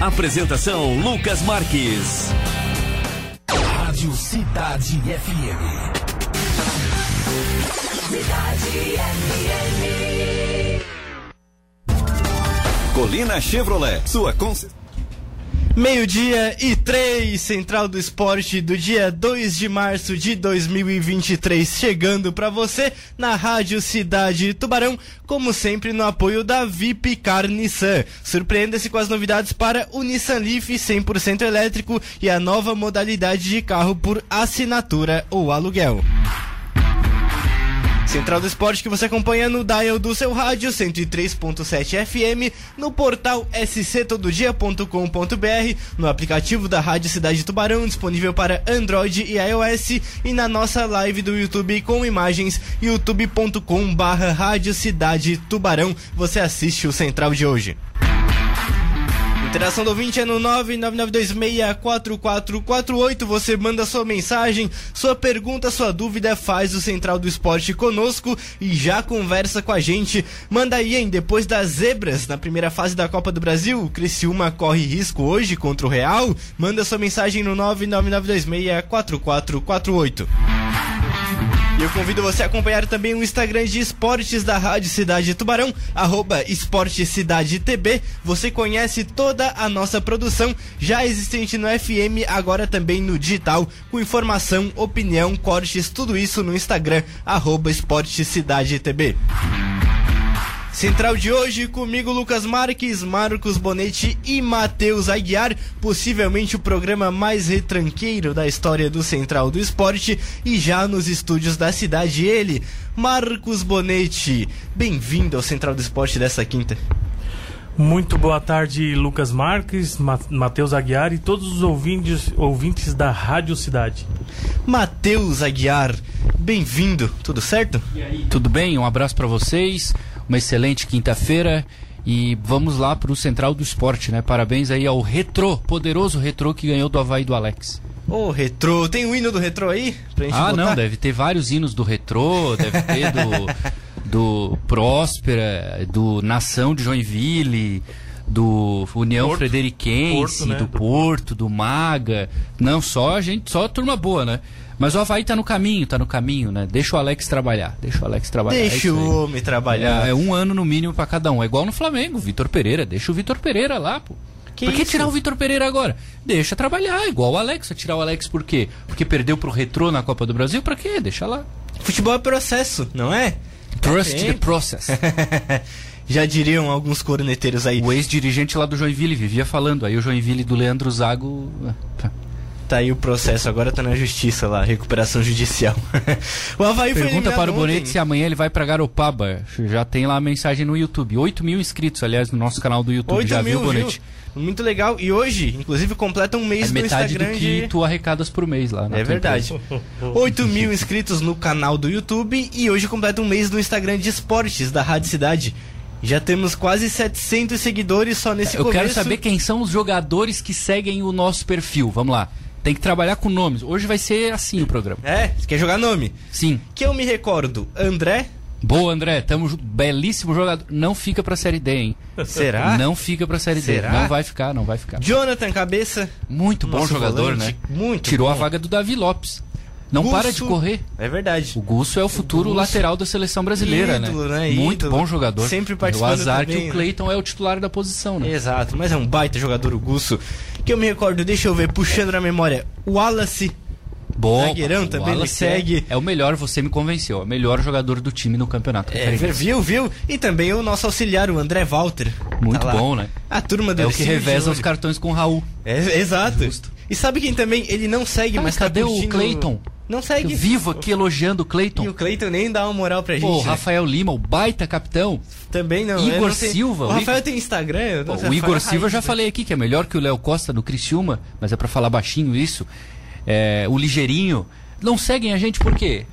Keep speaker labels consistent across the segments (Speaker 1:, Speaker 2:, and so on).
Speaker 1: Apresentação Lucas Marques.
Speaker 2: Rádio Cidade FM.
Speaker 3: Cidade FM.
Speaker 1: Colina Chevrolet, sua consistência.
Speaker 4: Meio-dia e três, Central do Esporte do dia 2 de março de 2023, chegando para você na Rádio Cidade Tubarão, como sempre no apoio da VIP Car Nissan. Surpreenda-se com as novidades para o Nissan Leaf 100% elétrico e a nova modalidade de carro por assinatura ou aluguel. Central do Esporte que você acompanha no dial do seu rádio 103.7 FM, no portal sctododia.com.br, no aplicativo da Rádio Cidade Tubarão disponível para Android e iOS e na nossa live do YouTube com imagens youtube.com/barra Rádio Cidade Tubarão. Você assiste o Central de hoje. Interação do ouvinte é no 999264448. Você manda sua mensagem, sua pergunta, sua dúvida, faz o Central do Esporte conosco e já conversa com a gente. Manda aí, hein? Depois das zebras na primeira fase da Copa do Brasil, o Criciúma corre risco hoje contra o Real. Manda sua mensagem no 999264448. E eu convido você a acompanhar também o Instagram de esportes da Rádio Cidade Tubarão, arroba Esporte Cidade TB. Você conhece toda a nossa produção, já existente no FM, agora também no digital, com informação, opinião, cortes, tudo isso no Instagram, arroba Esporte Cidade TB. Central de hoje, comigo Lucas Marques, Marcos Bonetti e Matheus Aguiar, possivelmente o programa mais retranqueiro da história do Central do Esporte e já nos estúdios da cidade ele, Marcos Bonetti. Bem-vindo ao Central do Esporte dessa quinta.
Speaker 5: Muito boa tarde, Lucas Marques, Ma Matheus Aguiar e todos os ouvintes, ouvintes da Rádio Cidade.
Speaker 4: Matheus Aguiar, bem-vindo, tudo certo?
Speaker 6: Tudo bem? Um abraço para vocês uma excelente quinta-feira e vamos lá para o Central do Esporte, né? Parabéns aí ao Retro, poderoso Retro que ganhou do Havaí do Alex.
Speaker 4: Ô, oh, Retro, tem um hino do Retro aí?
Speaker 6: Pra gente ah, botar? não, deve ter vários hinos do Retro, deve ter do, do Próspera, do Nação de Joinville, do União Porto, Frederiquense, Porto, né? do Porto, do Maga. Não, só a gente, só a turma boa, né? Mas o Havaí tá no caminho, tá no caminho, né? Deixa o Alex trabalhar, deixa o Alex trabalhar.
Speaker 4: Deixa é o homem trabalhar.
Speaker 6: É, é, um ano no mínimo para cada um. É igual no Flamengo, Vitor Pereira. Deixa o Vitor Pereira lá, pô. Que por que isso? tirar o Vitor Pereira agora? Deixa trabalhar, igual o Alex. Vai tirar o Alex por quê? Porque perdeu pro Retrô na Copa do Brasil? Pra quê? Deixa lá.
Speaker 4: Futebol é processo, não é?
Speaker 6: Trust the process.
Speaker 4: Já diriam alguns corneteiros aí.
Speaker 6: O ex-dirigente lá do Joinville vivia falando. Aí o Joinville do Leandro Zago
Speaker 4: tá aí o processo, agora tá na justiça lá, recuperação judicial.
Speaker 6: o Havaí Pergunta para o Bonete se amanhã ele vai para Garopaba. Já tem lá a mensagem no YouTube. 8 mil inscritos, aliás, no nosso canal do YouTube. Já mil, viu, Bonete?
Speaker 4: Viu? Muito legal. E hoje, inclusive, completa um mês é
Speaker 6: metade
Speaker 4: Instagram.
Speaker 6: do que de... tu arrecadas por mês lá.
Speaker 4: É verdade. 8 mil inscritos no canal do YouTube e hoje completa um mês no Instagram de esportes da Rádio Cidade. Já temos quase 700 seguidores só nesse
Speaker 6: Eu
Speaker 4: começo.
Speaker 6: quero saber quem são os jogadores que seguem o nosso perfil. Vamos lá. Tem que trabalhar com nomes. Hoje vai ser assim o programa.
Speaker 4: É? Você quer jogar nome?
Speaker 6: Sim.
Speaker 4: Que eu me recordo, André.
Speaker 6: Boa, André. Tamo belíssimo jogador. Não fica pra Série D, hein?
Speaker 4: Será?
Speaker 6: Não fica pra Série
Speaker 4: Será?
Speaker 6: D. Não vai ficar, não vai ficar.
Speaker 4: Cabeça. Cabeça.
Speaker 6: Muito bom jogador, volante. né?
Speaker 4: Muito
Speaker 6: Tirou
Speaker 4: bom.
Speaker 6: a vaga do Davi Lopes. Não
Speaker 4: Gusso,
Speaker 6: para de correr.
Speaker 4: É verdade.
Speaker 6: O Gusso é o futuro o lateral da seleção brasileira,
Speaker 4: Ídolo,
Speaker 6: né?
Speaker 4: né?
Speaker 6: Muito
Speaker 4: Ídolo.
Speaker 6: bom jogador.
Speaker 4: Sempre participando
Speaker 6: O azar
Speaker 4: também,
Speaker 6: que o Cleiton né? é o titular da posição, né?
Speaker 4: Exato, mas é um baita jogador o Gusso. Que eu me recordo, deixa eu ver, puxando na memória, o Wallace.
Speaker 6: Bom,
Speaker 4: Zagueirão também ele segue.
Speaker 6: É, é, o melhor, você me convenceu. É o melhor jogador do time no campeonato.
Speaker 4: É, viu, viu? E também o nosso auxiliar, o André Walter.
Speaker 6: Muito
Speaker 4: tá
Speaker 6: bom, né?
Speaker 4: A turma do
Speaker 6: É o que reveza os cartões com o Raul.
Speaker 4: É, exato. Justo. E sabe quem também? Ele não segue,
Speaker 6: Cara,
Speaker 4: mas
Speaker 6: cadê
Speaker 4: tá
Speaker 6: o Cleiton?
Speaker 4: Não segue.
Speaker 6: Eu vivo aqui elogiando o Cleiton.
Speaker 4: E o Cleiton nem dá uma moral pra gente.
Speaker 6: Pô,
Speaker 4: né?
Speaker 6: Rafael Lima, o baita capitão.
Speaker 4: Também não.
Speaker 6: Igor
Speaker 4: não.
Speaker 6: Silva.
Speaker 4: O Rafael tem Instagram.
Speaker 6: Pô, o Igor Silva eu já falei aqui que é melhor que o Léo Costa do Criciúma, mas é para falar baixinho isso. É, o Ligeirinho. Não seguem a gente por quê?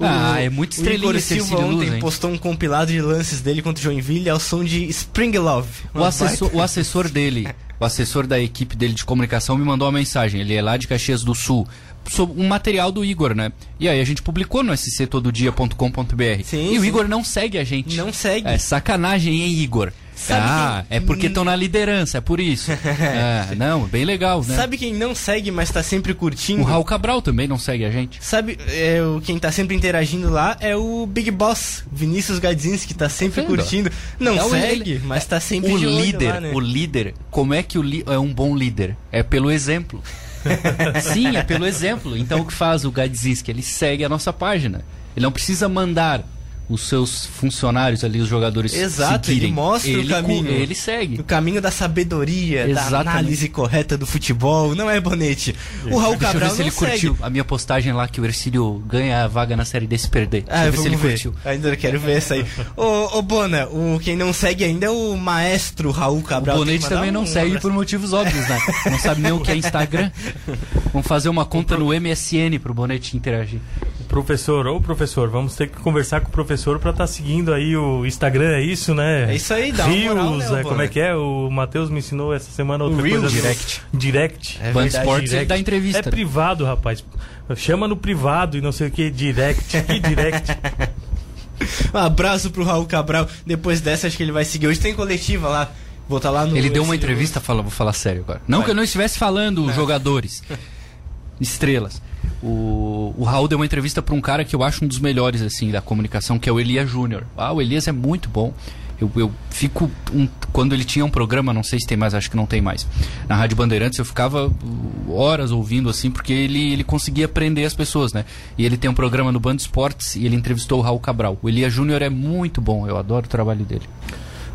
Speaker 4: O,
Speaker 6: ah, é muito estrelinha
Speaker 4: o Silva ontem luz, postou um compilado de lances dele contra o Joinville ao som de Spring Love.
Speaker 6: O assessor, o assessor dele, o assessor da equipe dele de comunicação me mandou uma mensagem. Ele é lá de Caxias do Sul. Sobre um material do Igor, né? E aí a gente publicou no sctododia.com.br.
Speaker 4: Sim,
Speaker 6: e o
Speaker 4: sim.
Speaker 6: Igor não segue a gente.
Speaker 4: Não segue.
Speaker 6: É sacanagem, hein, Igor?
Speaker 4: Sabe
Speaker 6: ah,
Speaker 4: quem-
Speaker 6: é porque estão na liderança, é por isso. É, não, bem legal, né?
Speaker 4: Sabe quem não segue, mas tá sempre curtindo?
Speaker 6: O Raul Cabral também não segue a gente.
Speaker 4: Sabe, é, o, quem tá sempre interagindo lá é o Big Boss, Vinícius Gadzinski, que tá sempre
Speaker 6: Tá vendo?
Speaker 4: curtindo. Não
Speaker 6: É
Speaker 4: segue,
Speaker 6: ele-
Speaker 4: mas tá sempre
Speaker 6: O líder,
Speaker 4: lá, né?
Speaker 6: o líder, como é que o li- é um bom líder? É pelo exemplo. Sim, é pelo exemplo. Então o que faz o Gadzinski? Ele segue a nossa página. Ele não precisa mandar os seus funcionários ali, os jogadores
Speaker 4: Exato, ele
Speaker 6: seguirem.
Speaker 4: mostra o
Speaker 6: Ele cu-
Speaker 4: caminho.
Speaker 6: Ele segue.
Speaker 4: O caminho da sabedoria, da
Speaker 6: Exatamente.
Speaker 4: análise correta do futebol, não é bonete. O Raul
Speaker 6: Deixa eu
Speaker 4: Cabral
Speaker 6: ver se
Speaker 4: não
Speaker 6: ele
Speaker 4: segue.
Speaker 6: curtiu a minha postagem lá que o Ercílio ganha a vaga na série D se perder. Deixa
Speaker 4: Ah,
Speaker 6: eu ver se
Speaker 4: vamos
Speaker 6: ele
Speaker 4: ver.
Speaker 6: curtiu.
Speaker 4: Ainda quero ver essa aí. ô, ô, Bona, o, quem não segue ainda é o maestro Raul
Speaker 6: O
Speaker 4: Cabral. Tem
Speaker 6: Bonete também não
Speaker 4: um
Speaker 6: segue
Speaker 4: abraço.
Speaker 6: por motivos óbvios, né? Não sabe nem o que é Instagram. Vamos fazer uma conta no MSN pro Bonete interagir.
Speaker 5: Professor, ô professor, vamos ter que conversar com o professor pra estar seguindo aí o Instagram, é isso, né?
Speaker 4: É isso aí, dá uma
Speaker 5: Reels,
Speaker 4: moral, né,
Speaker 5: é, como é que é? O Matheus me ensinou essa semana outra coisa.
Speaker 6: Direct.
Speaker 5: Direct.
Speaker 4: É verdade,
Speaker 6: Esportes ele
Speaker 5: direct.
Speaker 6: dá entrevista.
Speaker 5: É privado, rapaz. Chama no privado e não sei o que, direct. Que direct?
Speaker 4: Um abraço pro Raul Cabral. Depois dessa, acho que ele vai seguir. Hoje tem coletiva lá. Vou tá lá no.
Speaker 6: Ele deu uma entrevista, fala, vou falar sério agora. Não
Speaker 4: Vai.
Speaker 6: que eu não estivesse falando os jogadores, estrelas. O, o Raul deu uma entrevista pra um cara que eu acho um dos melhores assim da comunicação, que é o Elias Júnior. Ah, o Elias é muito bom. Eu, eu fico. um- quando ele tinha um programa, não sei se tem mais, acho que não tem mais. Na Rádio Bandeirantes eu ficava uh, horas ouvindo assim, porque ele, ele conseguia prender as pessoas, né? E ele tem um programa no Band Esportes e ele entrevistou o Raul Cabral. O Elias Júnior é muito bom, eu adoro o trabalho dele.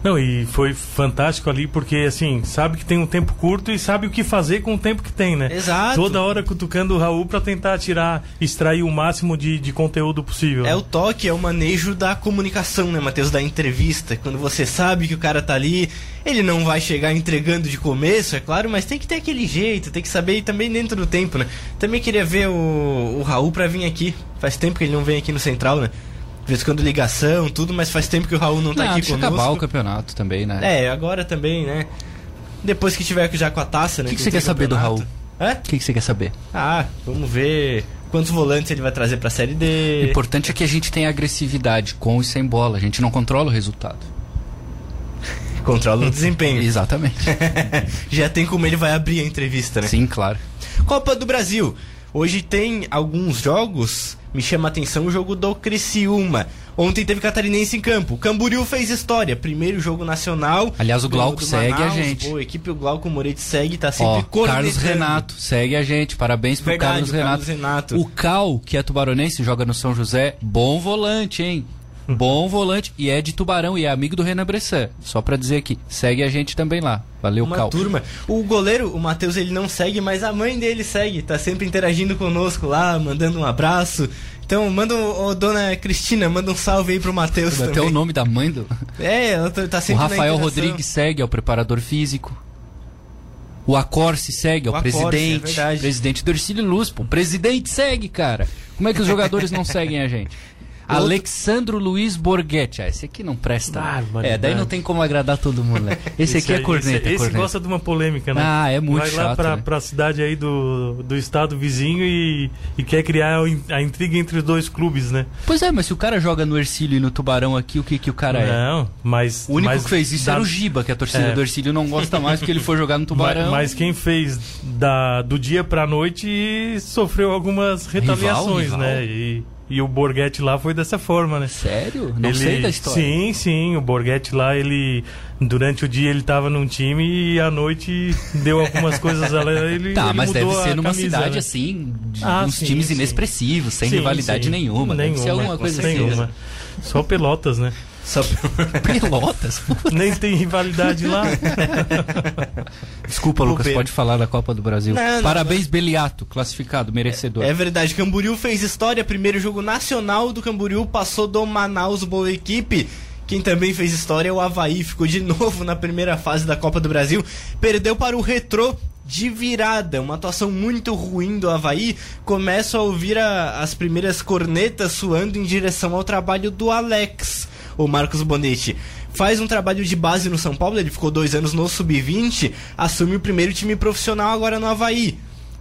Speaker 5: Não, e foi fantástico ali porque, assim, sabe que tem um tempo curto e sabe o que fazer com o tempo que tem, né?
Speaker 4: Exato.
Speaker 5: Toda hora cutucando o Raul pra tentar tirar, extrair o máximo de, de conteúdo possível.
Speaker 4: É o toque, é o manejo da comunicação, né, Matheus? Da entrevista. Quando você sabe que o cara tá ali, ele não vai chegar entregando de começo, é claro, mas tem que ter aquele jeito, tem que saber ir também dentro do tempo, né? Também queria ver o, o Raul pra vir aqui. Faz tempo que ele não vem aqui no Central, né? De vez em quando ligação, tudo, mas faz tempo que o Raul não tá
Speaker 6: Não,
Speaker 4: aqui
Speaker 6: deixa
Speaker 4: conosco.
Speaker 6: acabar o campeonato também, né?
Speaker 4: É, agora também, né? Depois que tiver já com a taça, né?
Speaker 6: O que, que você quer
Speaker 4: o
Speaker 6: saber do. Raul?
Speaker 4: Hã?
Speaker 6: O que, que você quer saber?
Speaker 4: Ah, vamos ver quantos volantes ele vai trazer pra Série
Speaker 6: O
Speaker 4: D.
Speaker 6: importante é que a gente tenha agressividade com e sem bola. A gente não controla o resultado.
Speaker 4: Controla o desempenho.
Speaker 6: Exatamente.
Speaker 4: Já tem como ele vai abrir a entrevista, né?
Speaker 6: Sim, claro.
Speaker 4: Copa do Brasil. Hoje tem alguns jogos. Me chama a atenção o jogo do Criciúma. Ontem teve Catarinense em campo. Camboriú fez história. Primeiro jogo nacional.
Speaker 6: Aliás, o Glauco segue a
Speaker 4: Manaus.
Speaker 6: gente.
Speaker 4: Pô, a equipe o Glauco Moretti segue, tá sempre
Speaker 6: Ó,
Speaker 4: cornetando.
Speaker 6: Carlos Renato, segue a gente. Parabéns pro
Speaker 4: Verdade,
Speaker 6: Carlos Renato.
Speaker 4: Carlos Renato.
Speaker 6: O Cal, que é tubaronense, joga no São José. Bom volante, hein? Bom volante. E é de Tubarão e é amigo do Renan Bressan. Só pra dizer aqui. Segue a gente também lá. Valeu,
Speaker 4: Uma
Speaker 6: Cal.
Speaker 4: turma. O goleiro, o Matheus, ele não segue, mas a mãe dele segue. Tá sempre interagindo conosco lá, mandando um abraço. Então, manda, um- ô, dona Cristina, manda um salve aí pro Matheus
Speaker 6: Até
Speaker 4: também.
Speaker 6: o nome da mãe do.
Speaker 4: É, ela tá tá
Speaker 6: O
Speaker 4: sempre na
Speaker 6: Rafael. Rodrigues segue, é o preparador físico. O Acorce segue, é o,
Speaker 4: O Acorce, é
Speaker 6: presidente.
Speaker 4: verdade.
Speaker 6: presidente do Ercílio Luz, pô. O presidente segue, cara. Como é que os jogadores não seguem a gente?
Speaker 4: Outro-
Speaker 6: Alexandro Luiz Borghetti. Ah, esse aqui não presta.
Speaker 5: Barbaridade.
Speaker 6: É, daí não tem como agradar todo mundo, né? Esse, aqui é corneta.
Speaker 5: Esse, esse
Speaker 6: corneta.
Speaker 5: gosta de uma polêmica, né?
Speaker 6: Ah, é muito
Speaker 5: Vai lá
Speaker 6: chato,
Speaker 5: pra,
Speaker 6: né?
Speaker 5: pra cidade aí do, do estado vizinho e, e quer criar a in- a intriga entre os dois clubes, né?
Speaker 6: Pois é, mas se o cara joga no Ercílio e no Tubarão aqui, o que, que o cara é?
Speaker 5: Não, mas.
Speaker 6: O único
Speaker 5: mas
Speaker 6: que fez isso
Speaker 5: da-
Speaker 6: era o Giba, que a torcida
Speaker 5: É.
Speaker 6: do Ercílio não gosta mais porque ele foi jogar no Tubarão.
Speaker 5: Mas, quem fez da, do dia pra noite sofreu algumas retaliações,
Speaker 6: rival.
Speaker 5: né? E, e o Borghetti lá foi dessa forma, né?
Speaker 6: Sério? Não
Speaker 5: Ele-
Speaker 6: sei da história.
Speaker 5: Sim, sim. O Borghetti lá, ele. Durante o dia ele tava num time e à noite deu algumas coisas lá. Ele,
Speaker 6: Tá,
Speaker 5: ele
Speaker 6: mas deve
Speaker 5: mudou a
Speaker 6: ser numa
Speaker 5: camisa,
Speaker 6: cidade
Speaker 5: né?
Speaker 6: assim, de
Speaker 5: Ah,
Speaker 6: uns
Speaker 5: sim,
Speaker 6: times
Speaker 5: sim.
Speaker 6: inexpressivos, sem
Speaker 5: Sim,
Speaker 6: rivalidade
Speaker 5: sim.
Speaker 6: nenhuma. Deve ser alguma coisa assim.
Speaker 5: nenhuma. Só Pelotas, né?
Speaker 4: Só...
Speaker 6: Pelotas?
Speaker 5: Nem tem rivalidade lá.
Speaker 6: Desculpa, Lucas, pode falar da Copa do Brasil.
Speaker 4: Não, não,
Speaker 6: Parabéns, Beliato, classificado, merecedor.
Speaker 4: É verdade, Camboriú fez história. Primeiro jogo nacional do Camboriú passou do Manaus, boa equipe. Quem também fez história é o Havaí, ficou de novo na primeira fase da Copa do Brasil. Perdeu para o Retrô de virada, uma atuação muito ruim do Havaí. Começo a ouvir a- as primeiras cornetas suando em direção ao trabalho do Alex, o Marcos Bonetti. Faz um trabalho de base no São Paulo, ele ficou dois anos no Sub-20, assume o primeiro time profissional agora no Havaí.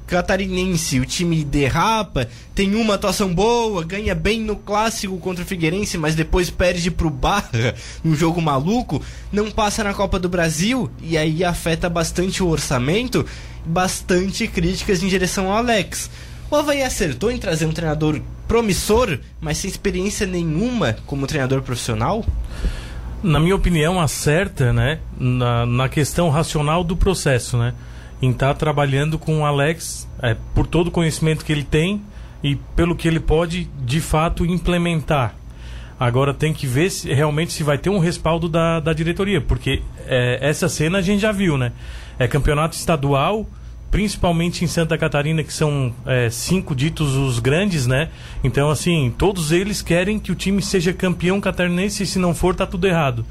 Speaker 4: catarinense, o time derrapa, tem uma atuação boa, ganha bem no clássico contra o Figueirense, mas depois perde pro Barra num jogo maluco, não passa na Copa do Brasil e aí afeta bastante o orçamento, bastante críticas em direção ao Alex. O Havaí acertou em trazer um treinador promissor, mas sem experiência nenhuma como treinador profissional?
Speaker 5: Na minha opinião, acerta, né, na, na questão racional do processo, né? em estar tá trabalhando com o Alex é, por todo o conhecimento que ele tem e pelo que ele pode de fato implementar. Agora tem que ver se realmente se vai ter um respaldo da, da diretoria, porque é, essa cena a gente já viu, né? É campeonato estadual, principalmente em Santa Catarina, que são é, cinco ditos os grandes, né? Então, assim, todos eles querem que o time seja campeão catarinense e se não for, tá tudo errado.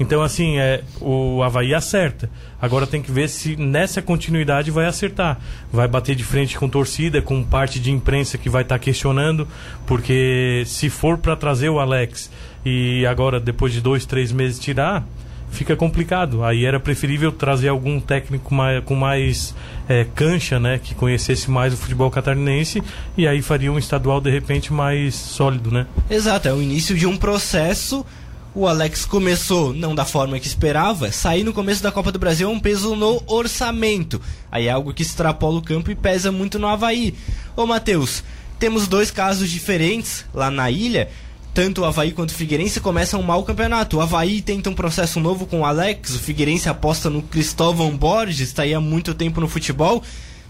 Speaker 5: Então, assim, é, o Havaí acerta. Agora tem que ver se nessa continuidade vai acertar. Vai bater de frente com torcida, com parte de imprensa que vai estar tá questionando, porque se for para trazer o Alex e agora, depois de dois, três meses, tirar fica complicado. Aí era preferível trazer algum técnico mais, com mais é, cancha, né? Que conhecesse mais o futebol catarinense e aí faria um estadual de repente mais sólido, né?
Speaker 4: Exato, é o início de um processo. O Alex começou não da forma que esperava, sair no começo da Copa do Brasil é um peso no orçamento. Aí é algo que extrapola o campo e pesa muito no Havaí. Ô Matheus, temos dois casos diferentes lá na ilha tanto o Havaí quanto o Figueirense começam um mau campeonato. O Havaí tenta um processo novo com o Alex, o Figueirense aposta no Cristóvão Borges, está aí há muito tempo no futebol.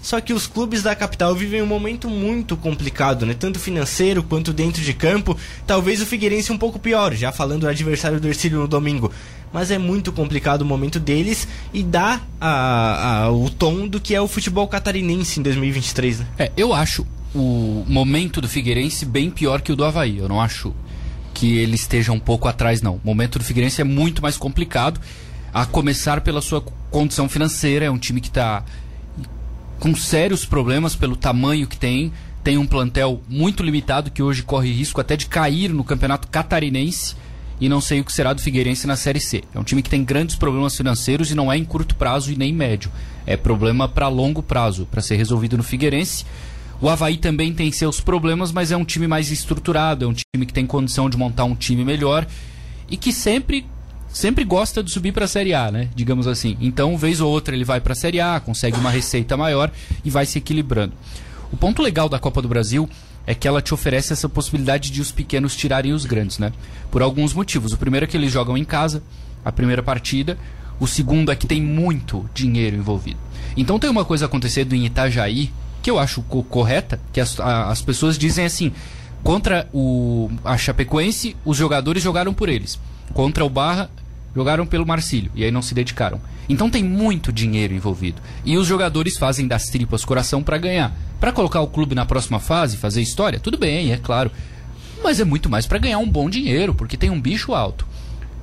Speaker 4: Só que os clubes da capital vivem um momento muito complicado, né? Tanto financeiro quanto dentro de campo. Talvez o Figueirense um pouco pior, já falando do adversário do Ercílio no domingo. Mas é muito complicado o momento deles e dá a, a, o tom do que é o futebol catarinense em 2023, né?
Speaker 6: É, eu acho o momento do Figueirense bem pior que o do Havaí. Eu não acho que ele esteja um pouco atrás, não. O momento do Figueirense é muito mais complicado, a começar pela sua condição financeira. É um time que está com sérios problemas pelo tamanho que tem. Tem um plantel muito limitado que hoje corre risco até de cair no campeonato catarinense. E não sei o que será do Figueirense na Série C. É um time que tem grandes problemas financeiros e não é em curto prazo e nem médio. É problema para longo prazo, para ser resolvido no Figueirense. O Havaí também tem seus problemas, mas é um time mais estruturado, é um time que tem condição de montar um time melhor e que sempre sempre gosta de subir para a Série A, né? Digamos assim. Então, vez ou outra ele vai para a Série A, consegue uma receita maior e vai se equilibrando. O ponto legal da Copa do Brasil é que ela te oferece essa possibilidade de os pequenos tirarem os grandes, né? Por alguns motivos. O primeiro é que eles jogam em casa, a primeira partida. O segundo é que tem muito dinheiro envolvido. Então tem uma coisa acontecendo em Itajaí que eu acho co correta, que as, a, as pessoas dizem assim: contra o, a Chapecoense, os jogadores jogaram por eles. Contra o Barra, jogaram pelo Marcílio. E aí não se dedicaram. Então tem muito dinheiro envolvido. E os jogadores fazem das tripas coração para ganhar. Para colocar o clube na próxima fase, fazer história, tudo bem, é claro. Mas é muito mais para ganhar um bom dinheiro, porque tem um bicho alto.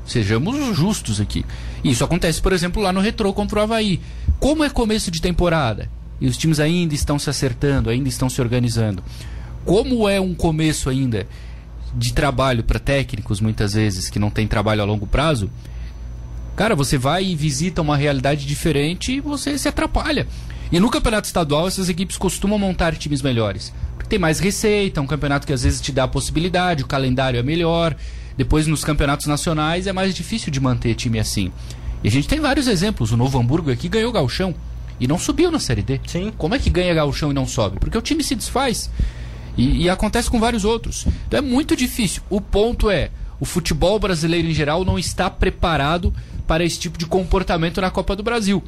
Speaker 6: Sejamos justos aqui. Isso acontece, por exemplo, lá no Retrô contra o Havaí. Como é começo de temporada? E os times ainda estão se acertando, ainda estão se organizando. Como é um começo ainda de trabalho para técnicos, muitas vezes, que não tem trabalho a longo prazo, cara, você vai e visita uma realidade diferente e você se atrapalha. E no campeonato estadual, essas equipes costumam montar times melhores. Porque tem mais receita, é um campeonato que às vezes te dá a possibilidade, o calendário é melhor. Depois, nos campeonatos nacionais, é mais difícil de manter time assim. E a gente tem vários exemplos. O Novo Hamburgo aqui ganhou o Galchão e não subiu na Série D.
Speaker 4: Sim.
Speaker 6: Como é que ganha gauchão e não sobe? Porque o time se desfaz. E, e, acontece com vários outros. Então é muito difícil. O ponto é, o futebol brasileiro em geral não está preparado para esse tipo de comportamento na Copa do Brasil.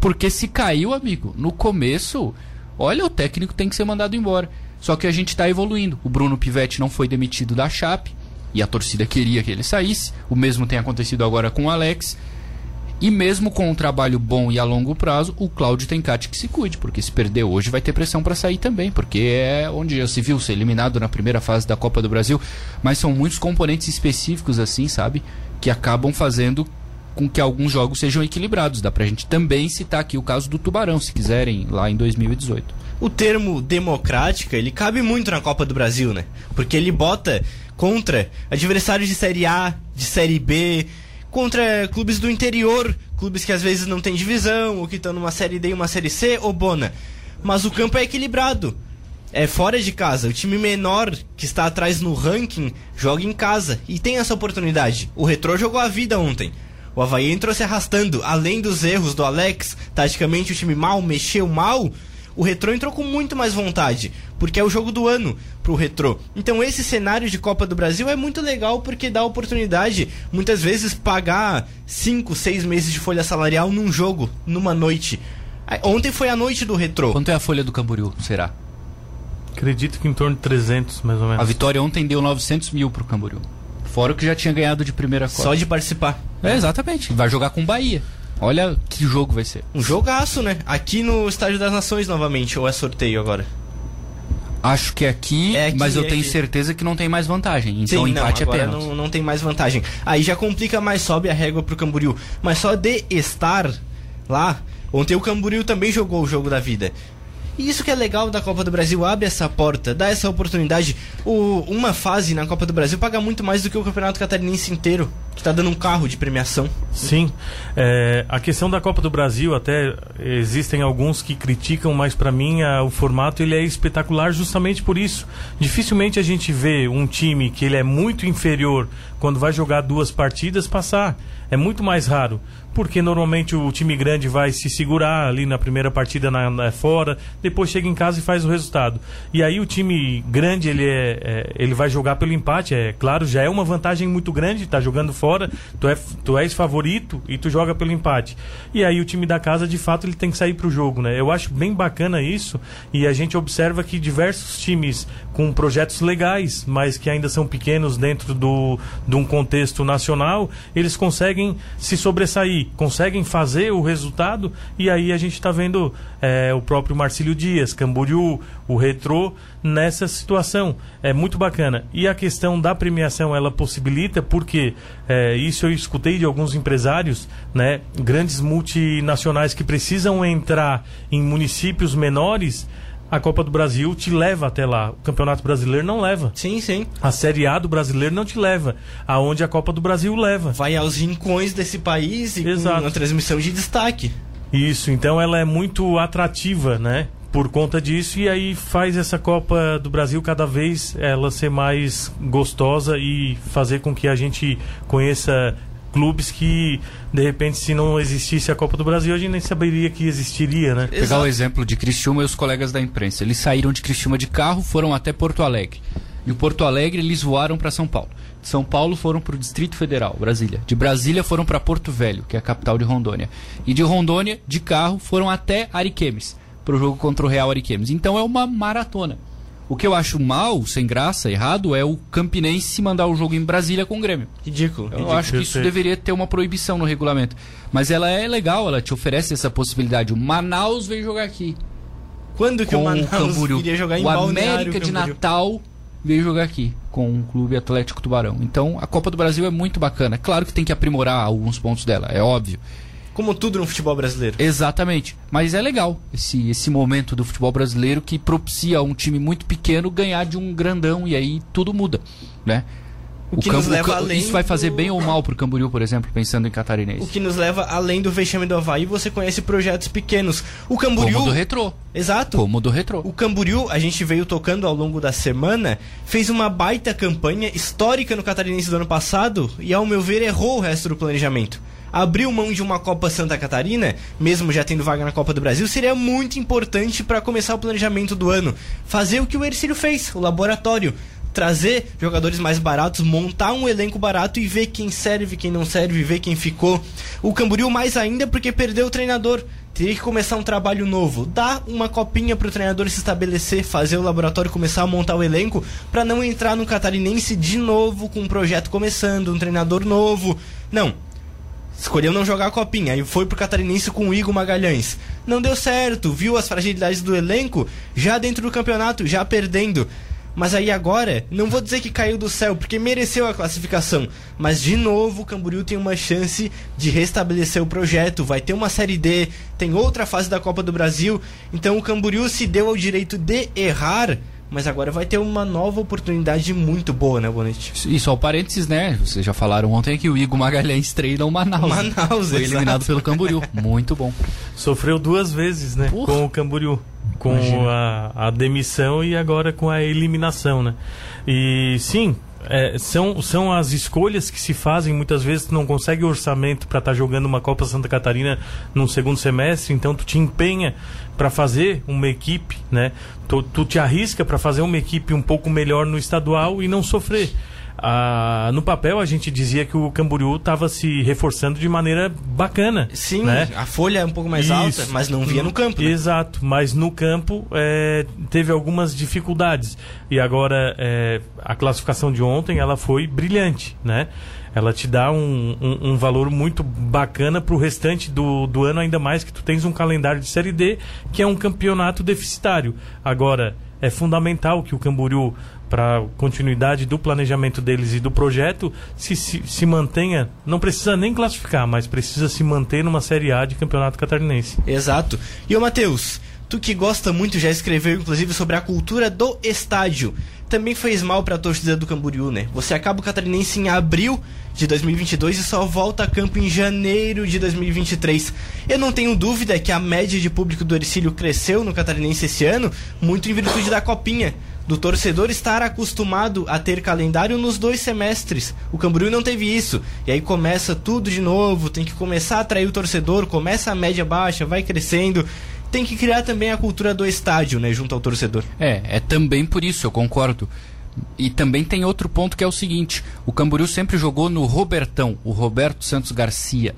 Speaker 6: Porque se caiu, amigo, no começo, olha, o técnico tem que ser mandado embora. Só que a gente está evoluindo. O Bruno Pivetti não foi demitido da Chape, e a torcida queria que ele saísse. O mesmo tem acontecido agora com o Alex. E mesmo com um trabalho bom e a longo prazo, o Cláudio Tencati que se cuide, porque se perder hoje vai ter pressão para sair também, porque é onde já se viu ser eliminado na primeira fase da Copa do Brasil, mas são muitos componentes específicos assim, sabe, que acabam fazendo com que alguns jogos sejam equilibrados. Dá pra gente também citar aqui o caso do Tubarão, se quiserem, lá em 2018.
Speaker 4: O termo democrática, ele cabe muito na Copa do Brasil, né? Porque ele bota contra adversários de Série A, de Série B, contra clubes do interior, clubes que às vezes não têm divisão, ou que estão numa série D e uma série C, ou Bona. mas o campo é equilibrado. É fora de casa. O time menor que está atrás no ranking joga em casa e tem essa oportunidade. O Retrô jogou a vida ontem. O Havaí entrou se arrastando, além dos erros do Alex, taticamente o time mal mexeu mal. O Retrô entrou com muito mais vontade, porque é o jogo do ano pro Retrô. Então esse cenário de Copa do Brasil é muito legal porque dá a oportunidade, muitas vezes, pagar 5, 6 meses de folha salarial num jogo, numa noite. Ontem foi a noite do Retrô.
Speaker 6: Quanto é a folha do Camboriú, será?
Speaker 5: Acredito que em torno de 300, mais ou menos.
Speaker 6: A vitória ontem deu 900 mil pro Camboriú. Fora o que já tinha ganhado de primeira Copa.
Speaker 4: Só de participar.
Speaker 6: É, exatamente. Vai jogar com o Bahia. Olha que jogo vai ser.
Speaker 4: Um jogaço, né? Aqui no Estádio das Nações novamente, ou é sorteio agora?
Speaker 6: Acho que aqui,
Speaker 4: É aqui,
Speaker 6: mas eu
Speaker 4: é
Speaker 6: tenho
Speaker 4: aqui.
Speaker 6: certeza que não tem mais vantagem. Então o
Speaker 4: Sim,
Speaker 6: empate
Speaker 4: não,
Speaker 6: é pênalti.
Speaker 4: não, não tem mais vantagem. Aí já complica mais, sobe a régua pro Camboriú. Mas só de estar lá, ontem o Camboriú também jogou o jogo da vida. E isso que é legal da Copa do Brasil, abre essa porta, dá essa oportunidade. O, uma fase na Copa do Brasil paga muito mais do que o Campeonato Catarinense inteiro, que tá dando um carro de premiação.
Speaker 5: Sim, é, a questão da Copa do Brasil até existem alguns que criticam, mas para mim a- o formato ele é espetacular justamente por isso. Dificilmente a gente vê um time que ele é muito inferior quando vai jogar duas partidas passar. É muito mais raro, porque normalmente o time grande vai se segurar ali na primeira partida na, na- fora, depois chega em casa e faz o resultado. E aí o time grande ele é, é- ele vai jogar pelo empate, é claro, já é uma vantagem muito grande, tá jogando fora, tu, é, tu és favorito e tu joga pelo empate. E aí o time da casa, de fato, ele tem que sair pro jogo, né? Eu acho bem bacana isso e a gente observa que diversos times com projetos legais, mas que ainda são pequenos dentro do, de um contexto nacional, eles conseguem se sobressair, conseguem fazer o resultado e aí a gente está vendo é, o próprio Marcílio Dias, Camboriú, o Retrô nessa situação. É muito bacana. E a questão da premiação ela possibilita porque é, isso eu escutei de alguns empresários, né, grandes multinacionais que precisam entrar em municípios menores. A Copa do Brasil te leva até lá. O Campeonato Brasileiro não leva.
Speaker 4: Sim, sim.
Speaker 5: A Série A do Brasileiro não te leva. Aonde a Copa do Brasil leva.
Speaker 4: Vai aos rincões desse país e
Speaker 5: Exato.
Speaker 4: com uma transmissão de destaque.
Speaker 5: Isso, então ela é muito atrativa, né? Por conta disso, e aí faz essa Copa do Brasil cada vez ela ser mais gostosa e fazer com que a gente conheça clubes que, de repente, se não existisse a Copa do Brasil, a gente nem saberia que existiria, né?
Speaker 6: Pegar
Speaker 4: Exato.
Speaker 6: o exemplo de Criciúma e os colegas da imprensa. Eles saíram de Criciúma de carro, foram até Porto Alegre. De Porto Alegre eles voaram para São Paulo. De São Paulo foram para o Distrito Federal, Brasília. De Brasília foram para Porto Velho, que é a capital de Rondônia. E de Rondônia, de carro, foram até Ariquemes, para o jogo contra o Real Ariquemes. Então é uma maratona. O que eu acho mal, sem graça, errado, é o Campinense mandar o jogo em Brasília com o Grêmio.
Speaker 4: Ridículo.
Speaker 6: Eu
Speaker 4: ridículo.
Speaker 6: acho que isso deveria ter uma proibição no regulamento. Mas ela é legal, ela te oferece essa possibilidade. O Manaus veio jogar aqui.
Speaker 4: Quando que
Speaker 6: com
Speaker 4: o
Speaker 6: o
Speaker 4: Manaus
Speaker 6: Camboriú.
Speaker 4: iria jogar em
Speaker 6: o
Speaker 4: Balneário
Speaker 6: América de
Speaker 4: Camboriú?
Speaker 6: Natal veio jogar aqui com o Clube Atlético Tubarão. Então a Copa do Brasil é muito bacana. Claro que tem que aprimorar alguns pontos dela, é óbvio.
Speaker 4: Como tudo no futebol brasileiro.
Speaker 6: Exatamente. Mas é legal esse, esse momento do futebol brasileiro que propicia um time muito pequeno ganhar de um grandão e aí tudo muda, né?
Speaker 4: O que nos leva
Speaker 6: Ca-
Speaker 4: além
Speaker 6: isso vai fazer
Speaker 4: do-
Speaker 6: bem ou mal pro Camboriú, por exemplo, pensando em
Speaker 4: O
Speaker 6: catarinense.
Speaker 4: que nos leva além do vexame do Havaí, você conhece projetos pequenos. O Camboriú.
Speaker 6: Como do retrô.
Speaker 4: Exato.
Speaker 6: Como do retrô.
Speaker 4: O Camboriú, a gente veio tocando ao longo da semana, fez uma baita campanha histórica no Catarinense do ano passado e, ao meu ver, errou o resto do planejamento. Abriu mão de uma Copa Santa Catarina, mesmo já tendo vaga na Copa do Brasil, seria muito importante para começar o planejamento do ano. Fazer o que o Ercílio fez, o laboratório. Trazer jogadores mais baratos, montar um elenco barato e ver quem serve, quem não serve, ver quem ficou. O Camboriú mais ainda porque perdeu o treinador. Teria que começar um trabalho novo. Dar uma copinha pro treinador se estabelecer, fazer o laboratório começar a montar o elenco, para não entrar no catarinense de novo com um projeto começando, um treinador novo. Não. Escolheu não jogar a copinha, aí foi pro catarinense com o Igor Magalhães. Não deu certo, viu as fragilidades do elenco já dentro do campeonato, já perdendo. Mas aí agora, não vou dizer que caiu do céu, porque mereceu a classificação. Mas de novo, o Camboriú tem uma chance de restabelecer o projeto. Vai ter uma Série D, tem outra fase da Copa do Brasil. Então o Camboriú se deu ao direito de errar, mas agora vai ter uma nova oportunidade muito boa, né, Bonete?
Speaker 6: E só um parênteses, né? Vocês já falaram ontem que o Igor Magalhães treina o Manaus.
Speaker 4: Manaus,
Speaker 6: Foi
Speaker 4: exato.
Speaker 6: eliminado pelo Camboriú. Muito bom.
Speaker 5: Sofreu duas vezes, né?
Speaker 6: Porra.
Speaker 5: Com o Camboriú. com a, a, demissão e agora com a eliminação, né? E sim, é, são, são as escolhas que se fazem. Muitas vezes tu não consegue orçamento para estar tá jogando uma Copa Santa Catarina num segundo semestre, então tu te empenha para fazer uma equipe, né? Tu, tu te arrisca para fazer uma equipe um pouco melhor no estadual e não sofrer. Ah, no papel a gente dizia que o Camboriú estava se reforçando de maneira bacana.
Speaker 4: Sim,
Speaker 5: né?
Speaker 4: a folha é um pouco mais Isso. alta, mas não via no campo. Né?
Speaker 5: Exato, mas no campo é, teve algumas dificuldades. E agora é, a classificação de ontem ela foi brilhante, né? Ela te dá um, um, um valor muito bacana para o restante do, do ano, ainda mais que tu tens um calendário de Série D, que é um campeonato deficitário. Agora, é fundamental que o Camboriú para continuidade do planejamento deles e do projeto se, se, se, mantenha, não precisa nem classificar, mas precisa se manter numa Série A de Campeonato Catarinense.
Speaker 4: Exato. E o Matheus, tu que gosta muito, já escreveu inclusive sobre a cultura do estádio. Também fez mal para a torcida do Camboriú, né? Você acaba o Catarinense em abril de 2022 e só volta a campo em janeiro de 2023. Eu não tenho dúvida que a média de público do Ercílio cresceu no Catarinense esse ano, muito em virtude da copinha do torcedor estar acostumado a ter calendário nos dois semestres. O Camboriú não teve isso. E aí começa tudo de novo, tem que começar a atrair o torcedor, começa a média baixa, vai crescendo. Tem que criar também a cultura do estádio, né, junto ao torcedor.
Speaker 6: É, é também por isso, eu concordo. E também tem outro ponto que é o seguinte: o Camboriú sempre jogou no Robertão, o Roberto Santos Garcia.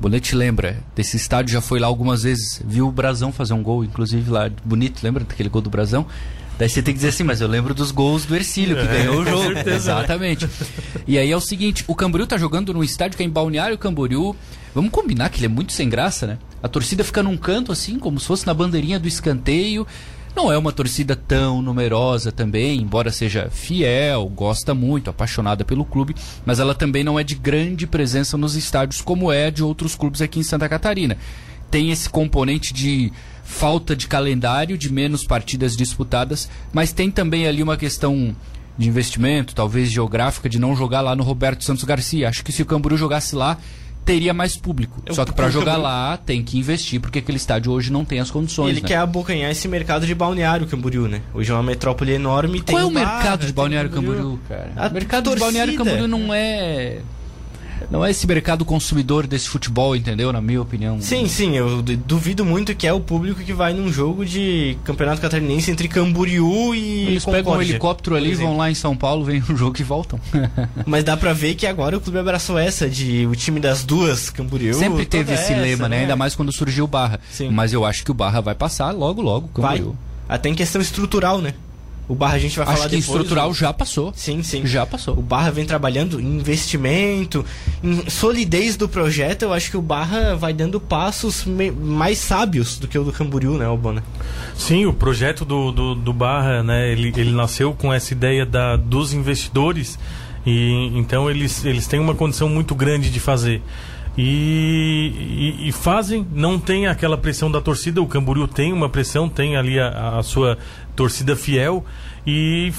Speaker 6: Bonete lembra desse estádio, já foi lá algumas vezes, viu o Brasão fazer um gol, inclusive lá, bonito, lembra daquele gol do Brasão? Daí você tem que dizer assim, mas eu lembro dos gols do Ercílio, que é, ganhou o jogo. Exatamente. E aí é o seguinte, o Camboriú tá jogando num estádio que é em Balneário Camboriú. Vamos combinar que ele é muito sem graça, né? A torcida fica num canto assim, como se fosse na bandeirinha do escanteio. Não é uma torcida tão numerosa também, embora seja fiel, gosta muito, apaixonada pelo clube, mas ela também não é de grande presença nos estádios como é de outros clubes aqui em Santa Catarina. Tem esse componente de falta de calendário, de menos partidas disputadas, mas tem também ali uma questão de investimento, talvez geográfica, de não jogar lá no Roberto Santos Garcia. Acho que se o Camburu jogasse lá, teria mais público. Eu, Só que para jogar lá tem que investir, porque aquele estádio hoje não tem as condições.
Speaker 4: Ele
Speaker 6: né?
Speaker 4: quer abocanhar esse mercado de balneário Camboriú, né? Hoje é uma metrópole enorme.
Speaker 6: Qual é o mercado de balneário Camboriú, cara? O mercado torcida. de balneário Camboriú não é não é esse mercado consumidor desse futebol, entendeu? Na minha opinião.
Speaker 4: Sim, sim, eu duvido muito que é o público que vai num jogo de campeonato catarinense entre Camboriú e
Speaker 6: Eles Concórdia, pegam um helicóptero ali, vão lá em São Paulo, vêm um jogo e voltam.
Speaker 4: Mas dá pra ver que agora o clube abraçou essa de o time das duas, Camboriú.
Speaker 6: Sempre teve esse essa, lema, né? né? Ainda mais quando surgiu o Barra. Sim. Mas eu acho que o Barra vai passar logo, logo, Camboriú. Vai.
Speaker 4: Até em questão estrutural, né? O Barra a gente vai
Speaker 6: Acho
Speaker 4: falar que
Speaker 6: depois. estrutural o... já passou.
Speaker 4: Sim, sim.
Speaker 6: Já passou.
Speaker 4: O Barra vem trabalhando em investimento, em solidez do projeto. Eu acho que o Barra vai dando passos mais sábios do que o do Camboriú, né, Albona?
Speaker 5: Sim, o projeto do, do, do, Barra, né, ele, ele nasceu com essa ideia da, dos investidores e então eles, eles têm uma condição muito grande de fazer. E, e, e, fazem, não tem aquela pressão da torcida. O Camboriú tem uma pressão, tem ali a, a sua torcida fiel e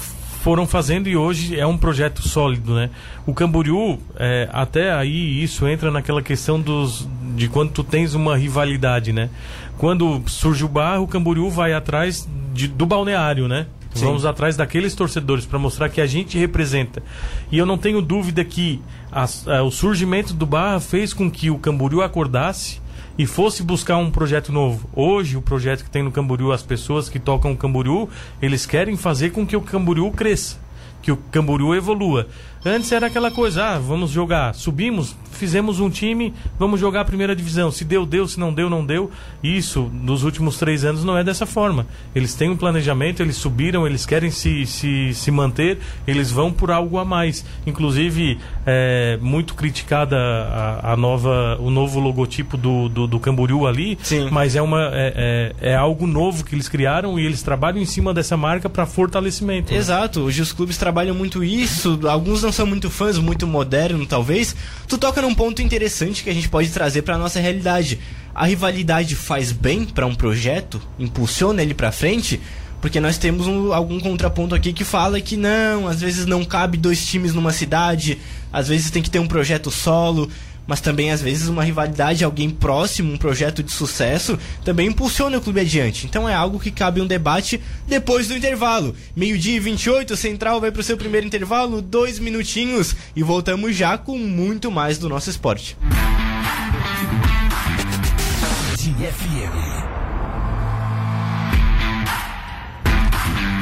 Speaker 5: foram fazendo e hoje é um projeto sólido, né? O Camboriú, é, até aí isso entra naquela questão dos de quando tu tens uma rivalidade, né? Quando surge o barro, o Camboriú vai atrás de, do balneário, né? Sim. Vamos atrás daqueles torcedores para mostrar que a gente representa. E eu não tenho dúvida que a, a, o surgimento do Barra fez com que o Camboriú acordasse e fosse buscar um projeto novo. Hoje, o projeto que tem no Camboriú, as pessoas que tocam o Camboriú, eles querem fazer com que o Camboriú cresça, que o Camboriú evolua. Antes era aquela coisa, ah, vamos jogar, subimos, fizemos um time, vamos jogar a primeira divisão. Se deu, deu, se não deu, não deu. Isso, nos últimos três anos, não é dessa forma. Eles têm um planejamento, eles subiram, eles querem se, se, se manter, eles vão por algo a mais. Inclusive, é muito criticada a, a nova, o novo logotipo do, do, do Camboriú ali, Sim. mas é, uma, é, é, é, algo novo que eles criaram e eles trabalham em cima dessa marca para fortalecimento.
Speaker 4: Né? Exato, hoje os clubes trabalham muito isso, alguns não são muito fãs, muito moderno talvez, tu toca num ponto interessante que a gente pode trazer para nossa realidade. A rivalidade faz bem para um projeto, impulsiona ele para frente, porque nós temos um, algum contraponto aqui que fala que não, às vezes não cabe dois times numa cidade, às vezes tem que ter um projeto solo. Mas também às vezes uma rivalidade, alguém próximo, um projeto de sucesso, também impulsiona o clube adiante. Então é algo que cabe um debate depois do intervalo. Meio-dia e 28, Central vai para o seu primeiro intervalo, dois minutinhos, e voltamos já com muito mais do nosso esporte.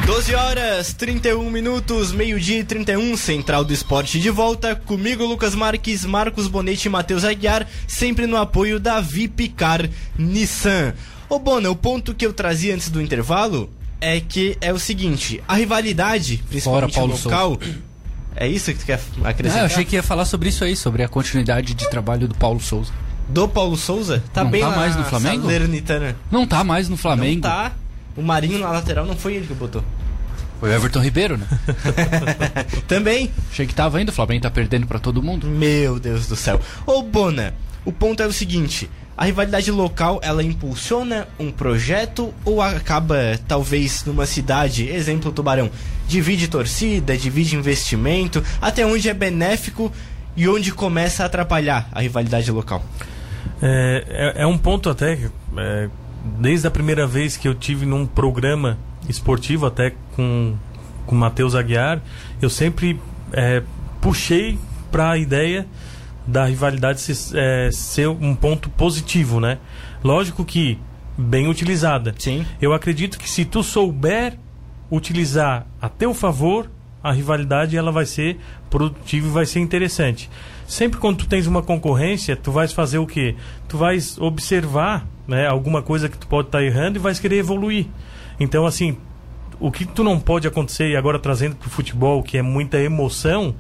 Speaker 4: 12 horas 31 minutos, meio-dia e 31, Central do Esporte de volta. Comigo, Lucas Marques, Marcos Bonete e Matheus Aguiar, sempre no apoio da Vipicar Nissan. Ô Bona, o ponto que eu trazia antes do intervalo é que é o seguinte: a rivalidade, principalmente
Speaker 6: Paulo
Speaker 4: local. É isso que tu quer acrescentar?
Speaker 6: Ah, eu achei que ia falar sobre isso aí, sobre a continuidade de trabalho do Paulo Souza.
Speaker 4: Do Paulo Souza? Tá
Speaker 6: Não
Speaker 4: bem
Speaker 6: tá mais no Flamengo?
Speaker 4: Salernitana.
Speaker 6: Não tá mais no Flamengo.
Speaker 4: Não tá. O Marinho na lateral não foi ele que botou.
Speaker 6: Foi o Everton Ribeiro, né?
Speaker 4: Também.
Speaker 6: Achei que tava indo, o Flamengo tá perdendo pra todo mundo.
Speaker 4: Meu Deus do céu. Ô Bona, o ponto é o seguinte: a rivalidade local ela impulsiona um projeto ou acaba, talvez, numa cidade, exemplo Tubarão, divide torcida, divide investimento, até onde é benéfico e onde começa a atrapalhar a rivalidade local?
Speaker 5: É, é, é um ponto até. é, desde a primeira vez que eu tive num programa esportivo, até com com o Matheus Aguiar, eu sempre é, puxei para a ideia da rivalidade se- é, ser um ponto positivo, né? Lógico que bem utilizada.
Speaker 4: Sim.
Speaker 5: Eu acredito que se tu souber utilizar a teu favor, a rivalidade ela vai ser produtiva e vai ser interessante. Sempre quando tu tens uma concorrência, tu vais fazer o quê? Tu vais observar né, alguma coisa que tu pode estar errando e vais querer evoluir. Então, assim, o que tu não pode acontecer, e agora trazendo pro futebol, que é muita emoção,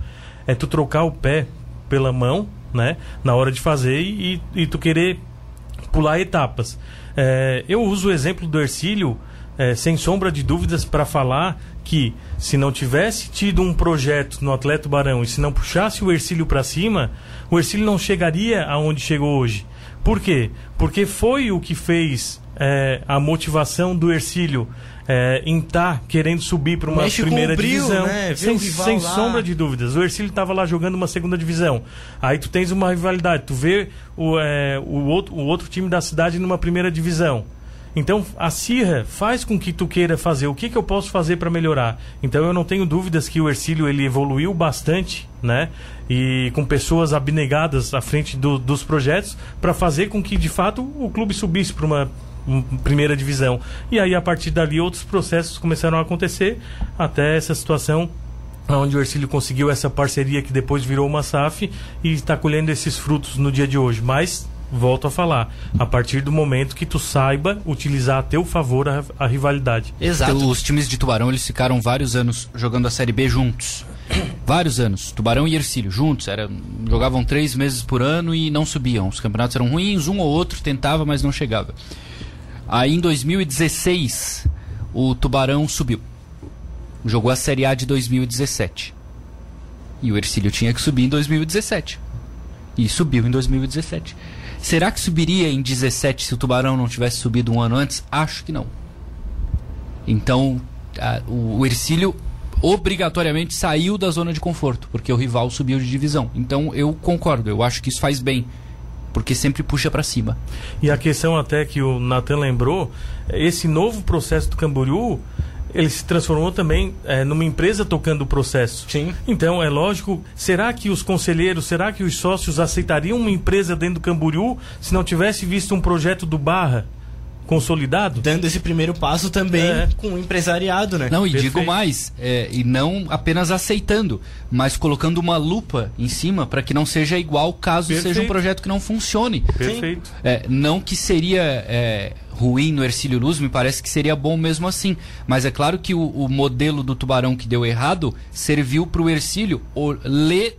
Speaker 5: é tu trocar o pé pela mão, né? Na hora de fazer e, e tu querer pular etapas. É, eu uso o exemplo do Ercílio, é, sem sombra de dúvidas, para falar que se não tivesse tido um projeto no Atleta Barão e se não puxasse o Ercílio para cima, o Ercílio não chegaria aonde chegou hoje. Por quê? Porque foi o que fez é, a motivação do Ercílio é, em estar querendo subir para uma primeira
Speaker 4: brilho,
Speaker 5: divisão.
Speaker 4: né?
Speaker 5: Sem, sem sombra de dúvidas. O Ercílio estava lá jogando uma segunda divisão. Aí tu tens uma rivalidade. Tu vê o, é, o, outro, o outro time da cidade numa primeira divisão. Então a Cirra faz com que tu queira fazer o que, que eu posso fazer para melhorar. Então eu não tenho dúvidas que o Ercílio ele evoluiu bastante, né? E com pessoas abnegadas à frente do- dos projetos para fazer com que de fato o clube subisse para uma um, primeira divisão. E aí a partir dali outros processos começaram a acontecer até essa situação onde o Ercílio conseguiu essa parceria que depois virou uma SAF e está colhendo esses frutos no dia de hoje. Mas volto a falar, a partir do momento que tu saiba utilizar a teu favor a, a rivalidade.
Speaker 4: Exato.
Speaker 6: Então, Os times de Tubarão, eles ficaram vários anos jogando a Série B juntos. vários anos. Tubarão e Ercílio, juntos. Era, jogavam três meses por ano e não subiam. Os campeonatos eram ruins, um ou outro tentava, mas não chegava. Aí em 2016, o Tubarão subiu. Jogou a Série A de 2017. E o Ercílio tinha que subir em 2017. E subiu em 2017. Será que subiria em 17 se o Tubarão não tivesse subido um ano antes? Acho que não. Então, a- o, o Ercílio obrigatoriamente saiu da zona de conforto, porque o rival subiu de divisão. Então, eu concordo, eu acho que isso faz bem, porque sempre puxa pra cima.
Speaker 5: E a questão até que o Natan lembrou, esse novo processo do Camboriú, ele se transformou também eh, numa empresa tocando o processo.
Speaker 4: Sim.
Speaker 5: Então, é lógico, será que os conselheiros, será que os sócios aceitariam uma empresa dentro do Camboriú se não tivesse visto um projeto do Barra consolidado?
Speaker 4: Dando esse primeiro passo também
Speaker 5: É.
Speaker 4: com o empresariado, né?
Speaker 6: Não, e
Speaker 5: Perfeito.
Speaker 6: digo mais, é, e não apenas aceitando, mas colocando uma lupa em cima para que não seja igual caso seja um
Speaker 5: Perfeito.
Speaker 6: projeto que não funcione.
Speaker 5: Perfeito.
Speaker 6: É, não que seria é, ruim no Ercílio Luz, me parece que seria bom mesmo assim. Mas é claro que o, o modelo do tubarão que deu errado serviu para o Ercílio ler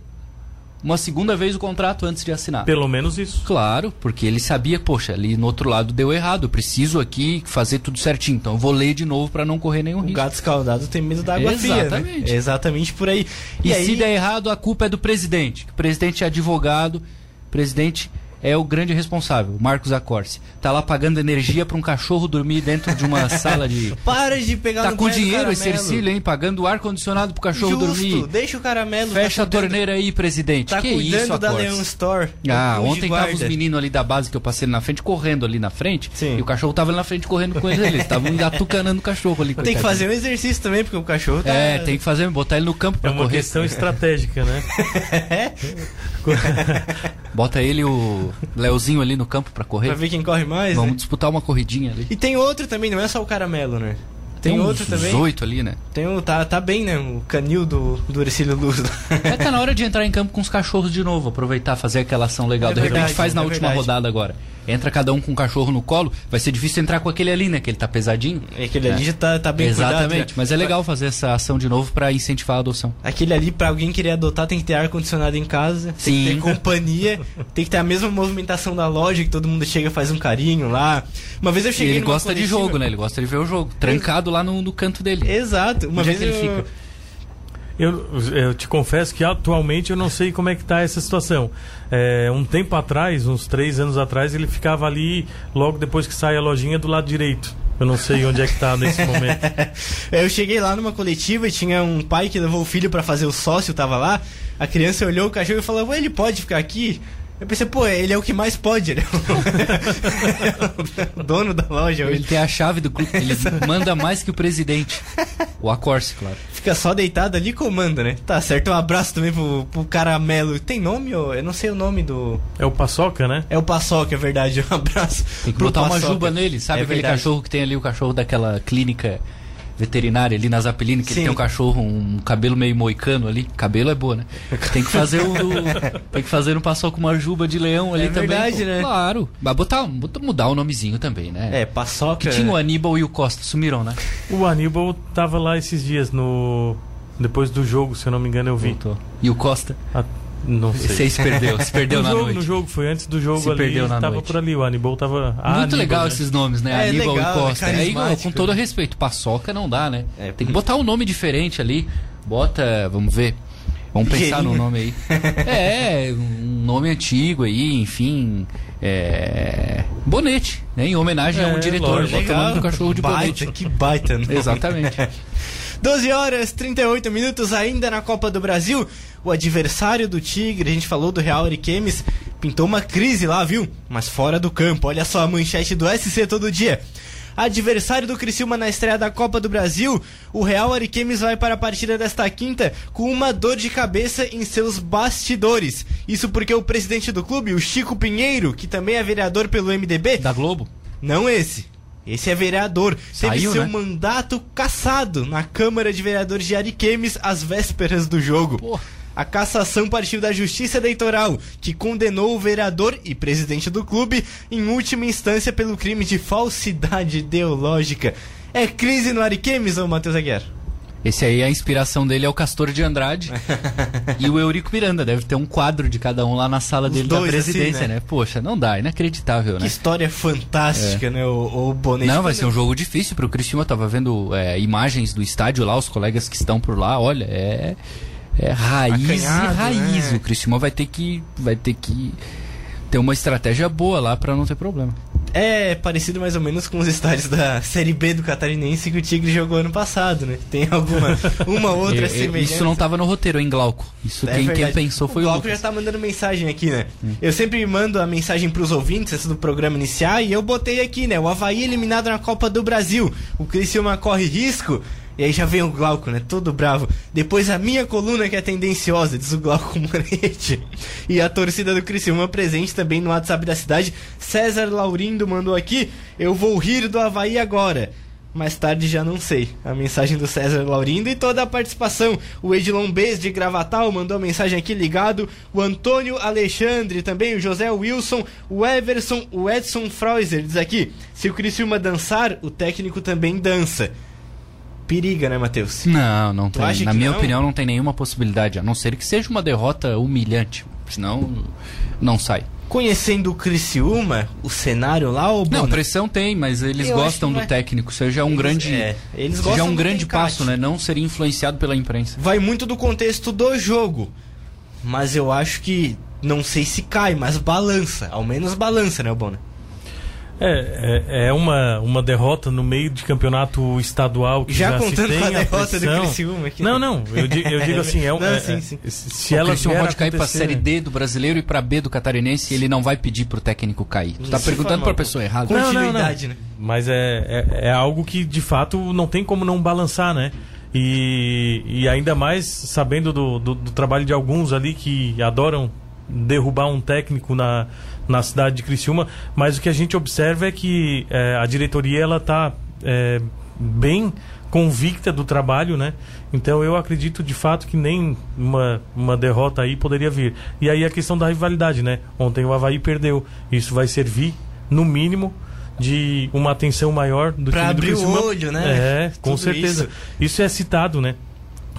Speaker 6: uma segunda vez o contrato antes de assinar.
Speaker 5: Pelo menos isso.
Speaker 6: Claro, porque ele sabia, poxa, ali no outro lado deu errado, eu preciso aqui fazer tudo certinho, então eu vou ler de novo para não correr nenhum
Speaker 4: O
Speaker 6: risco.
Speaker 4: gato escaldado tem medo da água fria, né?
Speaker 6: Exatamente.
Speaker 4: É exatamente por aí.
Speaker 6: E,
Speaker 4: aí,
Speaker 6: se der errado, a culpa é do presidente. O presidente é advogado, o presidente é o grande responsável, o Marcos Acorce. Tá lá pagando energia para um cachorro dormir dentro de uma sala de.
Speaker 4: Para de pegar
Speaker 6: Tá
Speaker 4: no
Speaker 6: com dinheiro esse. Ercílio, hein? Pagando ar condicionado pro cachorro
Speaker 4: Justo,
Speaker 6: dormir.
Speaker 4: deixa o caramelo.
Speaker 6: Fecha
Speaker 4: tá
Speaker 6: a
Speaker 4: cuidando-
Speaker 6: torneira aí, presidente.
Speaker 4: Tá
Speaker 6: que
Speaker 4: cuidando
Speaker 6: isso,
Speaker 4: da? Leão Store.
Speaker 6: Ah, ontem tava os meninos ali da base que eu passei na frente, correndo ali na frente.
Speaker 4: Sim.
Speaker 6: E o cachorro tava ali na frente correndo com eles. Eles estavam engatucanando o cachorro ali.
Speaker 4: Tem que fazer um exercício também, porque o cachorro tá.
Speaker 6: É, tem que fazer, botar ele no campo
Speaker 5: É
Speaker 6: pra
Speaker 5: uma
Speaker 6: correr.
Speaker 5: questão estratégica, né?
Speaker 6: Bota ele o Leozinho ali no campo pra correr.
Speaker 4: Pra ver quem corre mais.
Speaker 6: Vamos
Speaker 4: né?
Speaker 6: disputar uma corridinha ali.
Speaker 4: E tem outro também, não é só o caramelo, né? Tem,
Speaker 6: uns
Speaker 4: outro também.
Speaker 6: oito ali, né?
Speaker 4: Tem o. Tá, tá bem, né? O canil do, do Ercílio Luz.
Speaker 6: É, tá na hora de entrar em campo com os cachorros de novo, aproveitar, fazer aquela ação legal.
Speaker 4: É
Speaker 6: de repente
Speaker 4: verdade,
Speaker 6: faz na
Speaker 4: é
Speaker 6: última
Speaker 4: verdade.
Speaker 6: rodada agora. Entra cada um com um cachorro no colo, vai ser difícil entrar com aquele ali, né? Que ele tá pesadinho.
Speaker 4: Aquele ali já tá, tá bem
Speaker 6: Exatamente,
Speaker 4: cuidado, né?
Speaker 6: mas é legal fazer essa ação de novo pra incentivar a adoção.
Speaker 4: Aquele ali, pra alguém querer adotar, tem que ter ar-condicionado em casa, tem que
Speaker 6: Sim.
Speaker 4: ter companhia, tem que ter a mesma movimentação da loja, que todo mundo chega e faz um carinho lá. Uma vez eu
Speaker 6: E
Speaker 4: cheguei
Speaker 6: ele
Speaker 4: numa
Speaker 6: gosta de
Speaker 4: coletiva-
Speaker 6: jogo, né? Ele gosta de ver o jogo. Trancado lá no, no canto dele.
Speaker 4: Exato. Uma
Speaker 6: Onde é
Speaker 4: vez
Speaker 6: que ele
Speaker 4: eu...
Speaker 6: fica?
Speaker 5: Eu, eu te confesso que atualmente eu não sei como é que tá essa situação. É, um tempo atrás, uns três anos atrás, ele ficava ali, logo depois que sai a lojinha, do lado direito. Eu não sei onde é que tá nesse momento.
Speaker 4: Eu cheguei lá numa coletiva e tinha um pai que levou o filho pra fazer o sócio, tava lá. A criança olhou o cachorro e falou: "Ué, ele pode ficar aqui? Eu pensei, pô, ele é o que mais pode, ele é o dono da loja
Speaker 6: Ele
Speaker 4: hoje.
Speaker 6: tem a chave do clube. Ele manda mais que o presidente. O Acorce, claro.
Speaker 4: Fica só deitado ali e comanda, né? Tá certo, um abraço também pro, pro caramelo. Tem nome? ô? Eu não sei o nome do.
Speaker 5: É o Paçoca, né?
Speaker 4: É o Paçoca, é verdade. Um abraço.
Speaker 6: Tem que botar uma
Speaker 4: Paçoca.
Speaker 6: juba nele. Sabe
Speaker 4: É
Speaker 6: aquele
Speaker 4: verdade.
Speaker 6: cachorro que tem ali, o cachorro daquela clínica veterinária ali na Zapeline, que tem um cachorro, um cabelo meio moicano ali. Cabelo é boa, né? Tem que fazer o. tem que fazer um passou com uma juba de leão ali
Speaker 4: É
Speaker 6: também.
Speaker 4: verdade,
Speaker 6: pô.
Speaker 4: né?
Speaker 6: Claro. Mas botar, botar- mudar o nomezinho também, né?
Speaker 4: É, Paçoca.
Speaker 6: Que tinha o Aníbal e o Costa, sumiram, né?
Speaker 5: O Aníbal tava lá esses dias no. Depois do jogo, se eu não me engano, eu vi.
Speaker 6: Voltou. E o Costa?
Speaker 5: Ah, não sei.
Speaker 6: se perdeu, se perdeu
Speaker 5: no
Speaker 6: na
Speaker 5: jogo,
Speaker 6: noite.
Speaker 5: no jogo, foi antes do jogo
Speaker 6: Se
Speaker 5: ali.
Speaker 6: perdeu na
Speaker 5: tava
Speaker 6: noite.
Speaker 5: por ali, o Aníbal tava. Ah,
Speaker 6: Muito
Speaker 5: Aníbal,
Speaker 6: legal
Speaker 5: né?
Speaker 6: esses nomes, né?
Speaker 4: É,
Speaker 6: Aníbal
Speaker 4: legal,
Speaker 6: e Costa.
Speaker 4: é
Speaker 6: Aí, com todo respeito, paçoca não dá, né?
Speaker 4: É.
Speaker 6: Tem que botar um nome diferente ali. Bota, vamos ver. Vamos pensar no nome aí. É, um nome antigo aí, enfim. É. Bonete, né? Em homenagem a um
Speaker 5: É,
Speaker 6: diretor.
Speaker 5: lógico.
Speaker 6: Bota o nome do cachorro de
Speaker 4: baita,
Speaker 6: Bonete.
Speaker 4: Que baita, né?
Speaker 6: Exatamente.
Speaker 4: 12 horas 38 minutos ainda na Copa do Brasil. O adversário do Tigre, a gente falou do Real Ariquemes, pintou uma crise lá, viu? Mas fora do campo. Olha só a manchete do SC todo dia. Adversário do Criciúma na estreia da Copa do Brasil, o Real Ariquemes vai para a partida desta quinta com uma dor de cabeça em seus bastidores. Isso porque o presidente do clube, o Chico Pinheiro, que também é vereador pelo MDB,
Speaker 6: Da Globo?
Speaker 4: não esse. Esse é vereador. Teve
Speaker 6: Saiu,
Speaker 4: seu
Speaker 6: né?
Speaker 4: mandato cassado na Câmara de Vereadores de Ariquemes às vésperas do jogo.
Speaker 6: Pô.
Speaker 4: A cassação partiu da Justiça Eleitoral, que condenou o vereador e presidente do clube em última instância pelo crime de falsidade ideológica. É crise no Ariquemes, ô Matheus Aguiar?
Speaker 6: Esse aí, a inspiração dele é o Castor de Andrade e o Eurico Miranda. Deve ter um quadro de cada um lá na sala
Speaker 4: Os
Speaker 6: dele da
Speaker 4: dois,
Speaker 6: presidência,
Speaker 4: assim, né?
Speaker 6: né? Poxa, não dá, inacreditável,
Speaker 4: Que
Speaker 6: né?
Speaker 4: história fantástica, né, o, o Bonete?
Speaker 6: Não, vai ser um jogo difícil pro Cristiúma. Tava vendo é, imagens do estádio lá, os colegas que estão por lá. Olha, é, é raiz e
Speaker 4: Acanhado,
Speaker 6: raiz.
Speaker 4: né?
Speaker 6: O Cristiúma vai ter que vai ter que ter uma estratégia boa lá pra não ter problema.
Speaker 4: É parecido mais ou menos com os estádios da Série B do Catarinense que o Tigre jogou ano passado, né? Tem alguma uma outra
Speaker 6: Eu- eu-
Speaker 4: semelhança.
Speaker 6: isso não tava no roteiro, hein, Glauco? Isso
Speaker 4: É
Speaker 6: quem, quem pensou foi
Speaker 4: o
Speaker 6: o
Speaker 4: Glauco já tá mandando mensagem aqui, né? Eu sempre mando a mensagem pros ouvintes antes do programa iniciar e eu botei aqui, né? O Havaí eliminado na Copa do Brasil. O Criciúma corre risco. E aí já vem o Glauco, né? Todo bravo. Depois a minha coluna que é tendenciosa, diz o Glauco Moretti. E a torcida do Criciúma presente também no WhatsApp da cidade. César Laurindo mandou aqui. Eu vou rir do Havaí agora. Mais tarde já não sei. A mensagem do César Laurindo e toda a participação. O Edilon Bez de Gravatal mandou a mensagem aqui ligado. O Antônio Alexandre também, o José Wilson, o Everson, o Edson Freuser diz aqui: se o Criciúma dançar, o técnico também dança. Periga, né, Matheus?
Speaker 6: Não, não
Speaker 4: Tu
Speaker 6: tem. Na minha
Speaker 4: não?
Speaker 6: opinião, não tem nenhuma possibilidade. A não ser que seja uma derrota humilhante. Senão, não sai.
Speaker 4: Conhecendo o Criciúma, o cenário lá, o
Speaker 6: Não, pressão tem, mas eles
Speaker 4: Eu
Speaker 6: gostam do
Speaker 4: vai-
Speaker 6: técnico. Seja um
Speaker 4: Eles-
Speaker 6: grande.
Speaker 4: é, eles
Speaker 6: seja
Speaker 4: gostam
Speaker 6: um grande passo, né? Não ser influenciado pela imprensa.
Speaker 4: vai muito do contexto do jogo. Mas eu acho que não sei se cai, mas balança. Ao menos balança, né, Bona?
Speaker 5: É, é, é, uma, uma derrota no meio de campeonato estadual que já, já contando se tem com a, derrota do Criciúma aqui. Não, não, eu, digo, eu digo assim, é, um, não, é, sim, sim.
Speaker 6: se o ela Criciúma pode cair para a série D do brasileiro e para B do catarinense, ele não vai pedir pro técnico cair. Tu tá perguntando para a pessoa errada.
Speaker 5: Continuidade, não, não, não. né? Mas é, é, é algo que de fato não tem como não balançar, né? E, e ainda mais sabendo do, do, do trabalho de alguns ali que adoram derrubar um técnico na, na cidade de Criciúma, mas o que a gente observa é que é, a diretoria ela está é, bem convicta do trabalho, né? Então eu acredito de fato que nem uma, uma derrota aí poderia vir. E aí a questão da rivalidade, né? Ontem o Havaí perdeu. Isso vai servir, no mínimo, de uma atenção maior do
Speaker 4: pra
Speaker 5: time
Speaker 4: abrir
Speaker 5: do Criciúma.
Speaker 4: o olho, né?
Speaker 5: É, com Tudo certeza. Isso. isso é citado, né?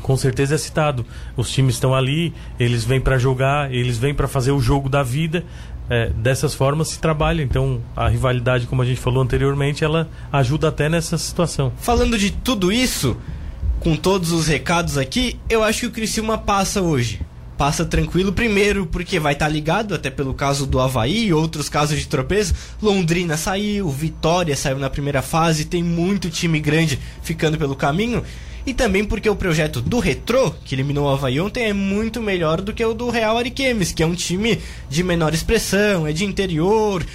Speaker 5: Com certeza é citado. Os times estão ali, eles vêm para jogar, eles vêm para fazer o jogo da vida. É, dessas formas se trabalha. Então a rivalidade, como a gente falou anteriormente, ela ajuda até nessa situação.
Speaker 4: Falando de tudo isso, com todos os recados aqui, eu acho que o Criciúma passa hoje. Passa tranquilo, primeiro porque vai estar tá ligado, até pelo caso do Havaí e outros casos de tropeço. Londrina saiu, Vitória saiu na primeira fase, tem muito time grande ficando pelo caminho e também porque o projeto do Retro, que eliminou o Havaí ontem, é muito melhor do que o do Real Ariquemes, que é um time de menor expressão, é de interior,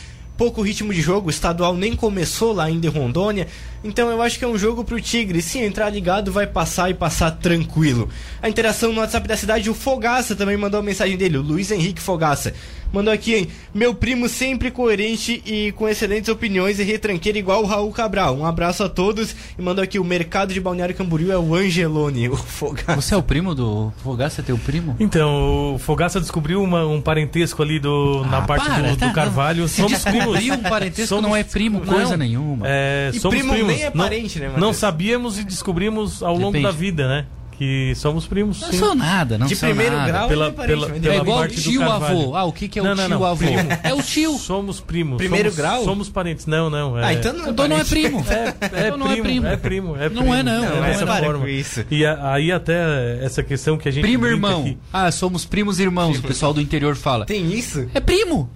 Speaker 4: pouco ritmo de jogo, o estadual nem começou lá ainda em Rondônia. Então eu acho que é um jogo pro Tigre. Se entrar ligado, vai passar e passar tranquilo. A interação no WhatsApp da cidade, o Fogaça também mandou a mensagem dele, o Luiz Henrique Fogaça. Mandou aqui, hein? Meu primo sempre coerente e com excelentes opiniões e retranqueiro igual o Raul Cabral. Um abraço a todos. E mandou aqui, o mercado de Balneário Camboriú é o Angelone, o Fogaça.
Speaker 6: Você é o primo do Fogaça, é teu primo?
Speaker 5: Então, o Fogaça descobriu uma, um parentesco ali do, ah, na parte para, do, tá, do, Carvalho. Não.
Speaker 6: Somos primos. um parentesco somos, não é primo, coisa não, nenhuma.
Speaker 5: É,
Speaker 4: e
Speaker 5: somos
Speaker 4: primo
Speaker 5: primos.
Speaker 4: nem é parente,
Speaker 5: não,
Speaker 4: né,
Speaker 5: Não sabíamos e descobrimos ao Depende. longo da vida, né? Que somos primos.
Speaker 6: Não sim. sou nada, não
Speaker 4: De
Speaker 6: sou
Speaker 4: primeiro
Speaker 6: nada.
Speaker 4: grau
Speaker 5: pela, pela, pela
Speaker 6: é igual
Speaker 5: parte
Speaker 6: tio avô. Ah, o que, que é o
Speaker 5: não,
Speaker 6: tio
Speaker 5: não, não.
Speaker 6: avô?
Speaker 5: Primo.
Speaker 6: É o tio.
Speaker 5: Somos primos.
Speaker 4: Primeiro
Speaker 5: somos,
Speaker 4: grau?
Speaker 5: Somos parentes. Não, não. É...
Speaker 4: Ah, então não é,
Speaker 6: então não é primo.
Speaker 5: É, é,
Speaker 6: então não
Speaker 5: primo,
Speaker 6: é primo.
Speaker 5: É primo. É
Speaker 6: não
Speaker 5: primo.
Speaker 6: é não.
Speaker 4: Não,
Speaker 6: não
Speaker 4: é
Speaker 5: dessa
Speaker 4: para
Speaker 5: forma.
Speaker 4: isso.
Speaker 5: E a, aí até essa questão que a gente
Speaker 6: Primo irmão.
Speaker 5: Aqui.
Speaker 6: Ah, somos primos irmãos. O pessoal do interior fala.
Speaker 4: Tem isso?
Speaker 6: É primo.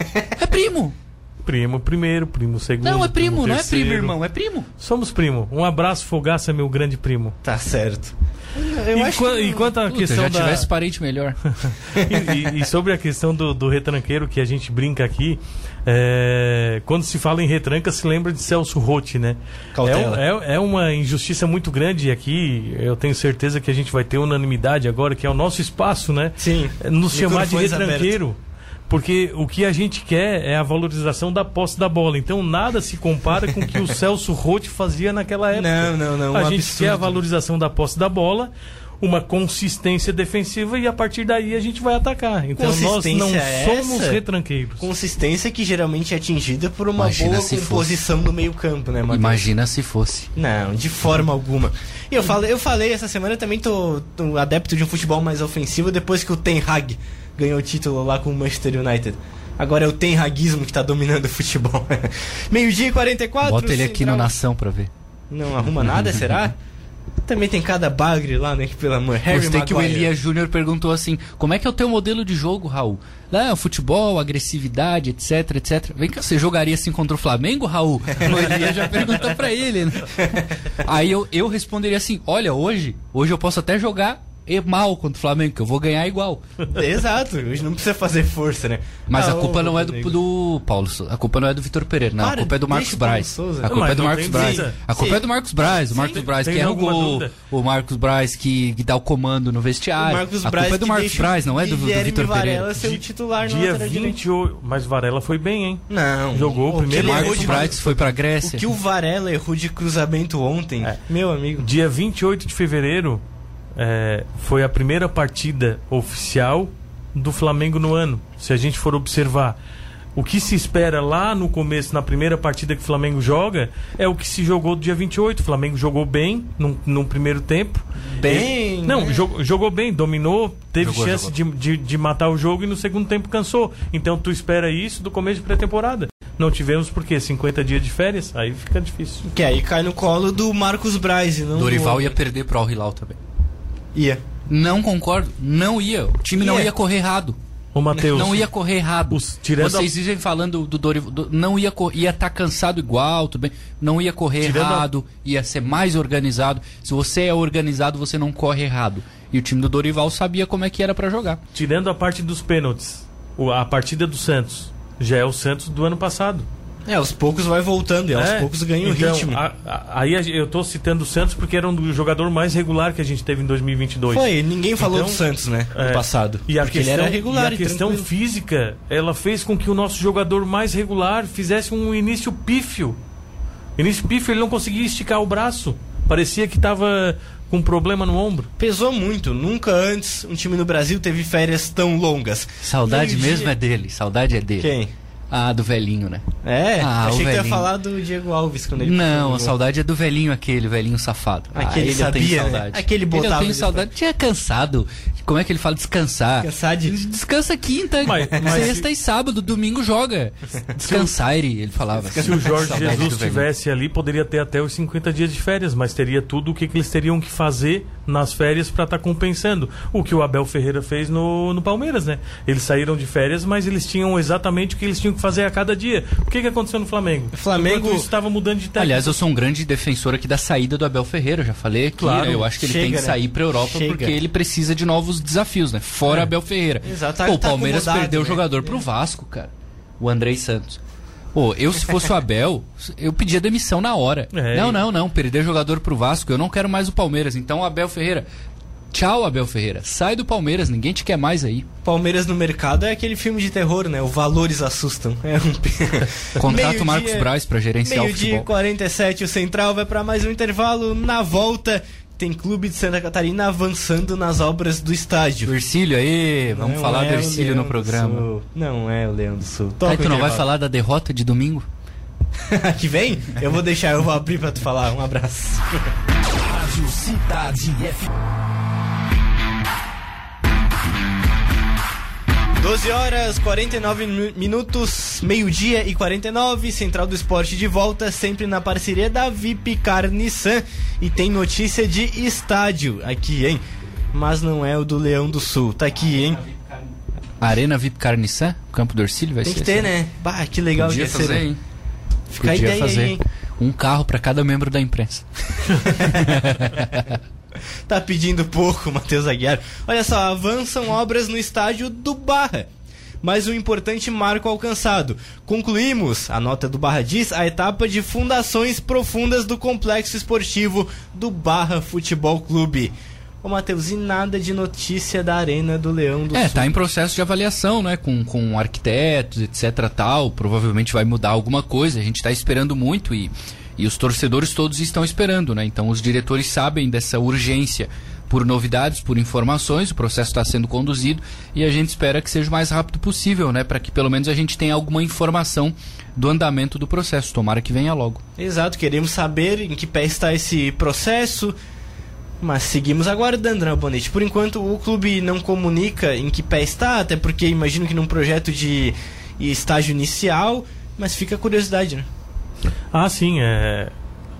Speaker 6: É primo.
Speaker 5: Primo primeiro, primo segundo.
Speaker 6: Não, é primo, não é primo, irmão, é primo.
Speaker 5: Somos primo. Um abraço, Fogaça, meu grande primo.
Speaker 4: Tá certo.
Speaker 5: Eu e, qu que... e quanto à
Speaker 6: Puta,
Speaker 5: questão
Speaker 6: já
Speaker 5: da...
Speaker 6: tivesse parente melhor.
Speaker 5: e, e, e, sobre a questão do, do, retranqueiro que a gente brinca aqui, é... quando se fala em retranca se lembra de Celso Rotti, né?
Speaker 4: Cautela.
Speaker 5: É, é, é, uma injustiça muito grande e aqui eu tenho certeza que a gente vai ter unanimidade agora, que é o nosso espaço, né?
Speaker 4: Sim.
Speaker 5: Nos chamar de retranqueiro. Aberto. Porque o que a gente quer é a valorização da posse da bola. Então nada se compara com o que o Celso Rotti fazia naquela época.
Speaker 4: Não, não, não. Um
Speaker 5: a gente
Speaker 4: absurdo.
Speaker 5: quer a valorização da posse da bola, uma consistência defensiva e a partir daí a gente vai atacar. Então nós não somos
Speaker 4: essa?
Speaker 5: retranqueiros.
Speaker 4: Consistência que geralmente é atingida por uma
Speaker 6: Imagina
Speaker 4: boa
Speaker 6: se
Speaker 4: composição
Speaker 6: fosse.
Speaker 4: no meio-campo, né, Matheus?
Speaker 6: Imagina se fosse.
Speaker 4: Não, de forma alguma. E eu falei, eu falei essa semana eu também tô, tô adepto de um futebol mais ofensivo depois que o Ten Hag ganhou o título lá com o Manchester United. Agora é o Ten Hagismo que tá dominando o futebol. Meio-dia e 44.
Speaker 6: Bota ele aqui no Nação pra ver.
Speaker 4: Não arruma nada, será? Também tem cada bagre lá, né? Que pelo amor. Harry
Speaker 6: Gostei que o
Speaker 4: Maguire.
Speaker 6: Elias Júnior perguntou assim: como é que é o teu modelo de jogo, Raul? Lá, futebol, agressividade, etc, etc. Vem cá, você jogaria assim contra o Flamengo, Raul? O Elias já perguntou pra ele, né? Aí eu, eu responderia assim: olha, hoje, hoje eu posso até jogar e mal contra o Flamengo, que eu vou ganhar igual.
Speaker 4: Exato, hoje não precisa fazer força, né?
Speaker 6: Mas
Speaker 4: Ah,
Speaker 6: a culpa
Speaker 4: ô,
Speaker 6: não é do, do Paulo, Souza. a culpa não é do Vitor Pereira, não.
Speaker 4: Para,
Speaker 6: a culpa é do Marcos
Speaker 4: o
Speaker 6: Braz. A culpa é do Marcos Braz. A culpa
Speaker 4: Sim.
Speaker 6: é do Marcos Braz. O Marcos Braz que é o,
Speaker 5: alguma
Speaker 6: o,
Speaker 5: dúvida?
Speaker 6: o Marcos Braz que, que dá o comando no vestiário.
Speaker 4: O Marcos
Speaker 6: a
Speaker 4: Braz
Speaker 6: culpa é do Marcos
Speaker 4: o
Speaker 6: Braz, não é do, do Vitor Pereira.
Speaker 4: Varela ser o titular
Speaker 5: Dia
Speaker 4: lateral direito.
Speaker 5: 28. Mas Varela foi bem, hein?
Speaker 4: Não.
Speaker 5: Jogou o primeiro
Speaker 6: Marcos Braz foi pra
Speaker 4: O
Speaker 6: Grécia.
Speaker 4: que o Varela errou de cruzamento ontem,
Speaker 5: É.
Speaker 4: meu amigo.
Speaker 5: Dia 28 de fevereiro é, foi a primeira partida oficial do Flamengo no ano. Se a gente for observar o que se espera lá no começo, na primeira partida que o Flamengo joga, é o que se jogou do dia 28. O Flamengo jogou bem num, num primeiro tempo.
Speaker 4: Bem,
Speaker 5: Ele- não,
Speaker 4: né?
Speaker 5: jogou, jogou bem, dominou, teve
Speaker 6: Jogou,
Speaker 5: chance
Speaker 6: jogou.
Speaker 5: De, de, de matar o jogo e no segundo tempo cansou. Então tu espera isso do começo de pré-temporada. Não tivemos porque 50 dias de férias, aí fica difícil.
Speaker 4: Que aí cai no colo do Marcos Braz e não
Speaker 6: Dorival
Speaker 4: do...
Speaker 6: ia perder pro Al Hilal também.
Speaker 4: Ia.
Speaker 6: Não concordo. Não ia. O time não
Speaker 4: Ia.
Speaker 6: correr errado.
Speaker 5: Ô, Matheus.
Speaker 6: Não ia correr errado.
Speaker 5: Os- tirando
Speaker 6: Vocês vivem falando do Dorival. do- não ia ia estar cansado igual, tudo bem. Não ia correr
Speaker 5: Tirando a-
Speaker 6: errado, ia ser mais organizado. Se você é organizado, você não corre errado. E o time do Dorival sabia como é que era pra jogar.
Speaker 5: Tirando a parte dos pênaltis, o- a partida do Santos já é o Santos do ano passado.
Speaker 4: É, aos poucos vai voltando e aos
Speaker 5: É,
Speaker 4: poucos ganha o
Speaker 5: então,
Speaker 4: ritmo.
Speaker 5: a- a- aí eu tô citando o Santos porque era um do jogador mais regular que a gente teve em 2022.
Speaker 4: Foi, ninguém falou
Speaker 5: Então,
Speaker 4: do Santos, né?
Speaker 5: É,
Speaker 4: No passado.
Speaker 5: E a
Speaker 4: porque
Speaker 5: questão,
Speaker 4: ele era regular
Speaker 5: e
Speaker 4: e,
Speaker 5: a questão
Speaker 4: tranquilo.
Speaker 5: física, ela fez com que o nosso jogador mais regular fizesse um início pífio. Início pífio, ele não conseguia esticar o braço. Parecia que tava com problema no ombro.
Speaker 4: Pesou muito. Nunca antes um time no Brasil teve férias tão longas.
Speaker 6: Saudade
Speaker 4: Meio-dia-
Speaker 6: mesmo é dele. Saudade é dele.
Speaker 4: Quem?
Speaker 6: Ah, do velhinho, né?
Speaker 4: É,
Speaker 6: Ah,
Speaker 4: achei
Speaker 6: o
Speaker 4: que ia falar do Diego Alves quando ele
Speaker 6: Não, a saudade é do velhinho aquele, o velhinho safado.
Speaker 4: Aquele
Speaker 6: ah, ele
Speaker 4: sabia, né?
Speaker 6: saudade.
Speaker 4: Aquele
Speaker 6: Ele
Speaker 4: botava
Speaker 6: eu tenho
Speaker 4: depois.
Speaker 6: saudade. Tinha cansado. Como é que ele fala? Descansar.
Speaker 4: Cansar de-
Speaker 6: Descansa quinta,
Speaker 5: Mas- mas
Speaker 6: sexta e sábado, domingo joga. Descansar, ele ele falava.
Speaker 5: Se o Jorge Jesus estivesse ali, poderia ter até os 50 dias de férias, mas teria tudo o que, que eles teriam que fazer nas férias para estar compensando. O que o Abel Ferreira fez no, no Palmeiras, né? Eles saíram de férias, mas eles tinham exatamente o que eles tinham que fazer a cada dia. O que, que aconteceu no Flamengo?
Speaker 4: O Flamengo-
Speaker 5: Enquanto estava mudando de técnico.
Speaker 6: Aliás, eu sou um grande defensor aqui da saída do Abel Ferreira, eu já falei aqui.
Speaker 5: Claro.
Speaker 6: eu acho que ele
Speaker 4: Chega,
Speaker 6: tem que
Speaker 4: né?
Speaker 6: sair pra Europa
Speaker 4: Chega.
Speaker 6: porque ele precisa de novos desafios, né? Fora
Speaker 5: É.
Speaker 6: Abel Ferreira.
Speaker 4: Exato, tá-
Speaker 6: Pô, o
Speaker 4: tá
Speaker 6: Palmeiras perdeu o
Speaker 4: né?
Speaker 6: jogador pro Vasco, cara. O Andrei Santos. Pô, eu se fosse o Abel, eu pedia demissão na hora.
Speaker 5: É,
Speaker 6: não, não, não, perder jogador pro Vasco, eu não quero mais o Palmeiras. Então, Abel Ferreira, tchau, Abel Ferreira. Sai do Palmeiras, ninguém te quer mais aí.
Speaker 4: Palmeiras no mercado é aquele filme de terror, né? O Valores Assustam. É um...
Speaker 6: Contrata
Speaker 4: Meio-dia-
Speaker 6: o Marcos Braz pra gerenciar o
Speaker 4: Meio-dia e
Speaker 6: futebol.
Speaker 4: 47, o Central vai para mais um intervalo. Na volta, tem Clube de Santa Catarina avançando nas obras do estádio.
Speaker 6: Do Ercílio aí, vamos
Speaker 4: Não
Speaker 6: falar
Speaker 4: é
Speaker 6: do Ercílio no programa.
Speaker 4: Sul. Não é o Leão do Sul.
Speaker 6: Aí
Speaker 4: Toca
Speaker 6: tu não vai falar da derrota de domingo?
Speaker 4: que vem? Eu vou deixar, eu vou abrir pra tu falar. Um abraço.
Speaker 2: Rádio Cidade FM.
Speaker 4: 12 horas 49 mi- minutos, meio-dia e 49, Central do Esporte de volta, sempre na parceria da VIP Car Nissan. E tem notícia de estádio aqui, hein? Mas não é o do Leão do Sul, tá aqui, hein?
Speaker 6: Arena VIP Carniçã, Campo do Ercílio, vai
Speaker 4: Tem
Speaker 6: ser
Speaker 4: que ter,
Speaker 6: assim.
Speaker 4: né? Bah, que legal
Speaker 6: Podia
Speaker 4: que ia
Speaker 6: fazer,
Speaker 4: ser. né?
Speaker 6: hein?
Speaker 4: Fica a
Speaker 6: Podia
Speaker 4: ideia
Speaker 6: fazer
Speaker 4: aí, hein?
Speaker 6: um carro pra cada membro da imprensa.
Speaker 4: Tá pedindo pouco, Matheus Aguiar. Olha só, avançam obras no estádio do Barra. Mais um importante marco alcançado. Concluímos, a nota do Barra diz, a etapa de fundações profundas do complexo esportivo do Barra Futebol Clube. Ô Matheus, e nada de notícia da Arena do Leão do
Speaker 6: É,
Speaker 4: Sul?
Speaker 6: tá em processo de avaliação, né? Com, com arquitetos, etc. tal. Provavelmente vai mudar alguma coisa. A gente tá esperando muito e, e os torcedores todos estão esperando, né? Então os diretores sabem dessa urgência por novidades, por informações. O processo está sendo conduzido e a gente espera que seja o mais rápido possível, né? Para que pelo menos a gente tenha alguma informação do andamento do processo. Tomara que venha logo.
Speaker 4: Exato, queremos saber em que pé está esse processo. Mas seguimos aguardando, né, Bonete? Por enquanto o clube não comunica em que pé está, até porque imagino que num projeto de estágio inicial, mas fica a curiosidade, né?
Speaker 5: Ah, sim, é.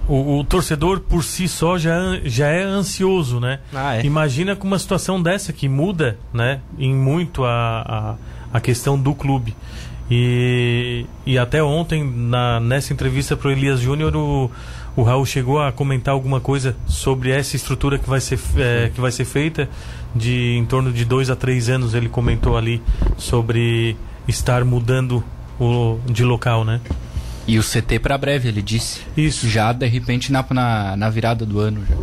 Speaker 5: O, o torcedor por si só já, já é ansioso, né?
Speaker 4: Ah, é.
Speaker 5: Imagina com uma situação dessa que muda, né? Em muito a, a, a questão do clube. E, e até ontem, na, nessa entrevista para o Elias Júnior, o, o Raul chegou a comentar alguma coisa sobre essa estrutura que vai ser, é, que vai ser feita de em torno de dois a três anos. Ele comentou ali sobre estar mudando o, de local, né?
Speaker 6: E o CT para breve, ele disse.
Speaker 5: Isso.
Speaker 6: Já de repente na, na, na virada do ano. Já.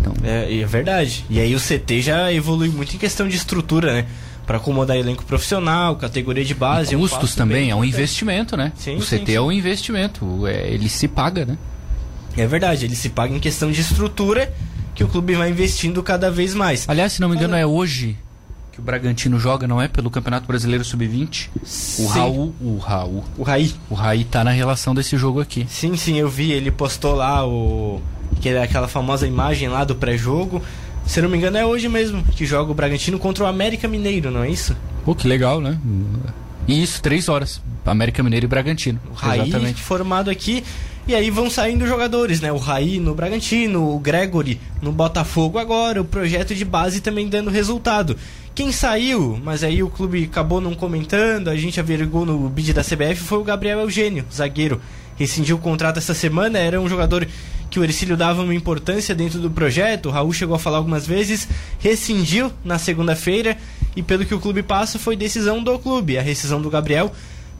Speaker 6: Então,
Speaker 4: É, é verdade. E aí o CT já evolui muito em questão de estrutura, né? Pra acomodar elenco profissional, categoria de base. é um
Speaker 6: custos
Speaker 4: passo
Speaker 6: também, é um investimento, né?
Speaker 4: Sim,
Speaker 6: o
Speaker 4: sim,
Speaker 6: CT
Speaker 4: sim.
Speaker 6: é um investimento, é, ele se paga, né?
Speaker 4: É verdade, ele se paga em questão de estrutura que o clube vai investindo cada vez mais.
Speaker 6: Aliás, se não me engano, é hoje que o Bragantino joga, não é? Pelo Campeonato Brasileiro Sub-20. O. Raul, o Raul,
Speaker 4: O Raí.
Speaker 6: o Raí tá na relação desse jogo aqui.
Speaker 4: Sim, sim, eu vi, ele postou lá o que é aquela famosa imagem lá do pré-jogo. Se não me engano é hoje mesmo que joga o Bragantino contra o América Mineiro, não é isso?
Speaker 6: Pô, que legal, né? E isso, três horas. América Mineiro e Bragantino.
Speaker 4: O Raí
Speaker 6: Exatamente.
Speaker 4: formado aqui. E aí vão saindo jogadores, né? O Raí no Bragantino, o Gregory no Botafogo agora, o projeto de base também dando resultado. Quem saiu, mas aí o clube acabou não comentando, a gente averigou no bid da CBF, foi o Gabriel Eugênio, zagueiro. Rescindiu o contrato essa semana, era um jogador que o Ercílio dava uma importância dentro do projeto, o Raul chegou a falar algumas vezes, rescindiu na segunda-feira e pelo que o clube passa foi decisão do clube, a rescisão do Gabriel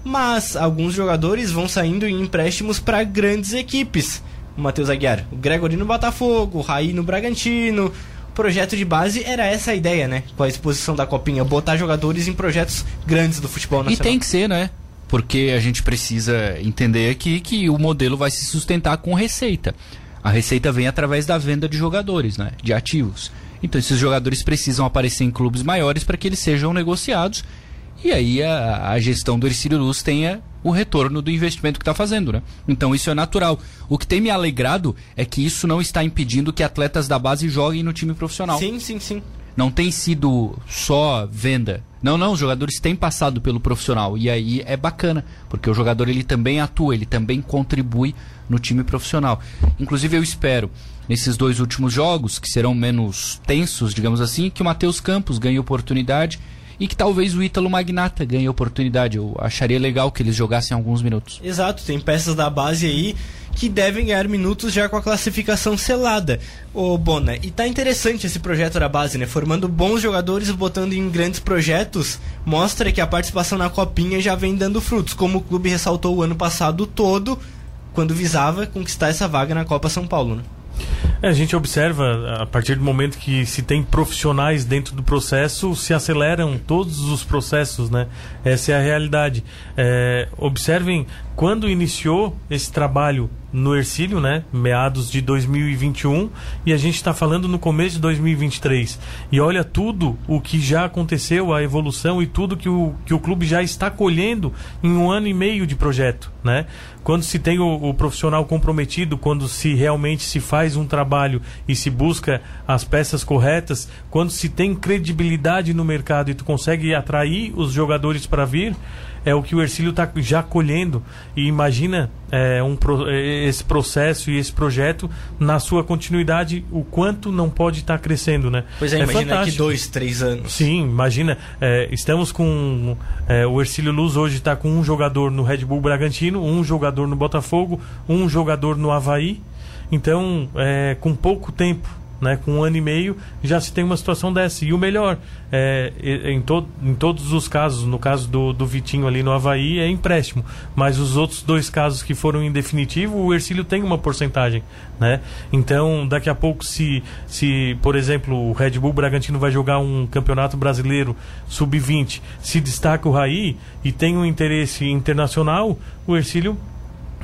Speaker 4: mas alguns jogadores vão saindo em empréstimos para grandes equipes. O Matheus Aguiar, o Gregory no Botafogo, o Raí no Bragantino. Projeto de base era essa a ideia, né? Com a exposição da Copinha, botar jogadores em projetos grandes do futebol nacional.
Speaker 6: E tem que ser, né? Porque a gente precisa entender aqui que o modelo vai se sustentar com receita. A receita vem através da venda de jogadores, né? De ativos. Então esses jogadores precisam aparecer em clubes maiores para que eles sejam negociados e aí a, a gestão do Ercílio Luz tenha o retorno do investimento que está fazendo, né? Então isso é natural. O que tem me alegrado é que isso não está impedindo que atletas da base joguem no time profissional.
Speaker 4: Sim, sim, sim.
Speaker 6: Não tem sido só venda. Não, não, os jogadores têm passado pelo profissional e aí é bacana, porque o jogador ele também atua, ele também contribui no time profissional. Inclusive eu espero nesses dois últimos jogos, que serão menos tensos, digamos assim, que o Matheus Campos ganhe oportunidade e que talvez o Ítalo Magnata ganhe oportunidade. Eu acharia legal que eles jogassem alguns minutos.
Speaker 4: Exato, tem peças da base aí que devem ganhar minutos já com a classificação selada. Ô Bona, e tá interessante esse projeto da base, né? Formando bons jogadores, botando em grandes projetos, mostra que a participação na Copinha já vem dando frutos, como o clube ressaltou o ano passado todo, quando visava conquistar essa vaga na Copa São Paulo, né?
Speaker 5: É, a gente observa, a partir do momento que se tem profissionais dentro do processo, se aceleram todos os processos, né? Essa é a realidade. É, observem quando iniciou esse trabalho no Ercílio, né? Meados de 2021 e a gente está falando no começo de 2023. E olha tudo o que já aconteceu, a evolução e tudo que o, que o clube já está colhendo em um ano e meio de projeto, né? Quando se tem o, o profissional comprometido, quando se realmente se faz um trabalho e se busca as peças corretas, quando se tem credibilidade no mercado e tu consegue atrair os jogadores para vir, é o que o Ercílio está já colhendo. E imagina é, um, é, esse processo e esse projeto na sua continuidade, o quanto não pode estar tá crescendo, né?
Speaker 4: Pois é, é imagina fantástico. dois, três anos.
Speaker 5: Sim, imagina. É, estamos com. É, o Ercílio Luz hoje está com um jogador no Red Bull Bragantino, um jogador no Botafogo, um jogador no Havaí. Então, é, com pouco tempo né, com um ano e meio, já se tem uma situação dessa. E o melhor, é, em, to em todos os casos, no caso do, do Vitinho ali no Havaí, é empréstimo. Mas os outros dois casos que foram em definitivo, o Ercílio tem uma porcentagem. Né? Então, daqui a pouco, se, se, por exemplo, o Red Bull Bragantino vai jogar um campeonato brasileiro sub-20, se destaca o Raí e tem um interesse internacional, o Ercílio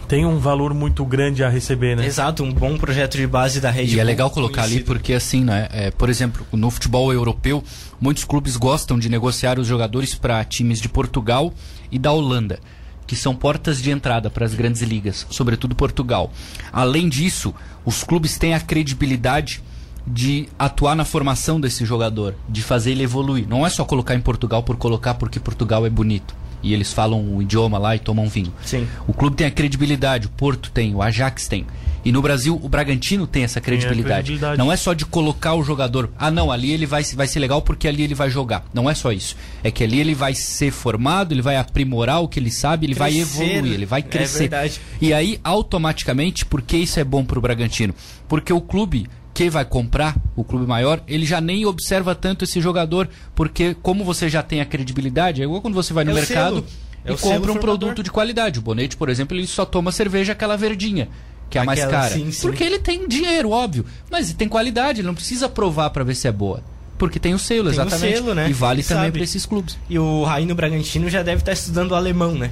Speaker 5: tem um valor muito grande a receber, né?
Speaker 4: Exato, um bom projeto de base da rede.
Speaker 6: E é legal colocar conhecido. ali porque assim, né? É, por exemplo, no futebol europeu, muitos clubes gostam de negociar os jogadores para times de Portugal e da Holanda que são portas de entrada para as grandes ligas, sobretudo Portugal. Além disso, os clubes têm a credibilidade de atuar na formação desse jogador, de fazer ele evoluir. Não é só colocar em Portugal por colocar porque Portugal é bonito e eles falam o idioma lá e tomam vinho.
Speaker 4: Sim.
Speaker 6: O clube tem a credibilidade, o Porto tem, o Ajax tem. E no Brasil, o Bragantino tem essa credibilidade. Tem credibilidade. Não é só de colocar o jogador. Ah, não, ali ele vai, vai ser legal porque ali ele vai jogar. Não é só isso. É que ali ele vai ser formado, ele vai aprimorar o que ele sabe, ele crescer. vai evoluir, ele vai é crescer. É
Speaker 4: verdade.
Speaker 6: E aí, automaticamente, por que isso é bom para o Bragantino? Porque o clube que vai comprar o clube maior, ele já nem observa tanto esse jogador, porque como você já tem a credibilidade, é igual quando você vai no é mercado e compra um produto de qualidade. O Bonete, por exemplo, ele só toma cerveja aquela verdinha, que é a mais cara. Sim, sim. Porque ele tem dinheiro, óbvio, mas tem qualidade, ele não precisa provar para ver se é boa. Porque tem o selo, tem exatamente. O selo, né? E vale ele também para esses clubes.
Speaker 4: E o Raino Bragantino já deve estar estudando o alemão, né?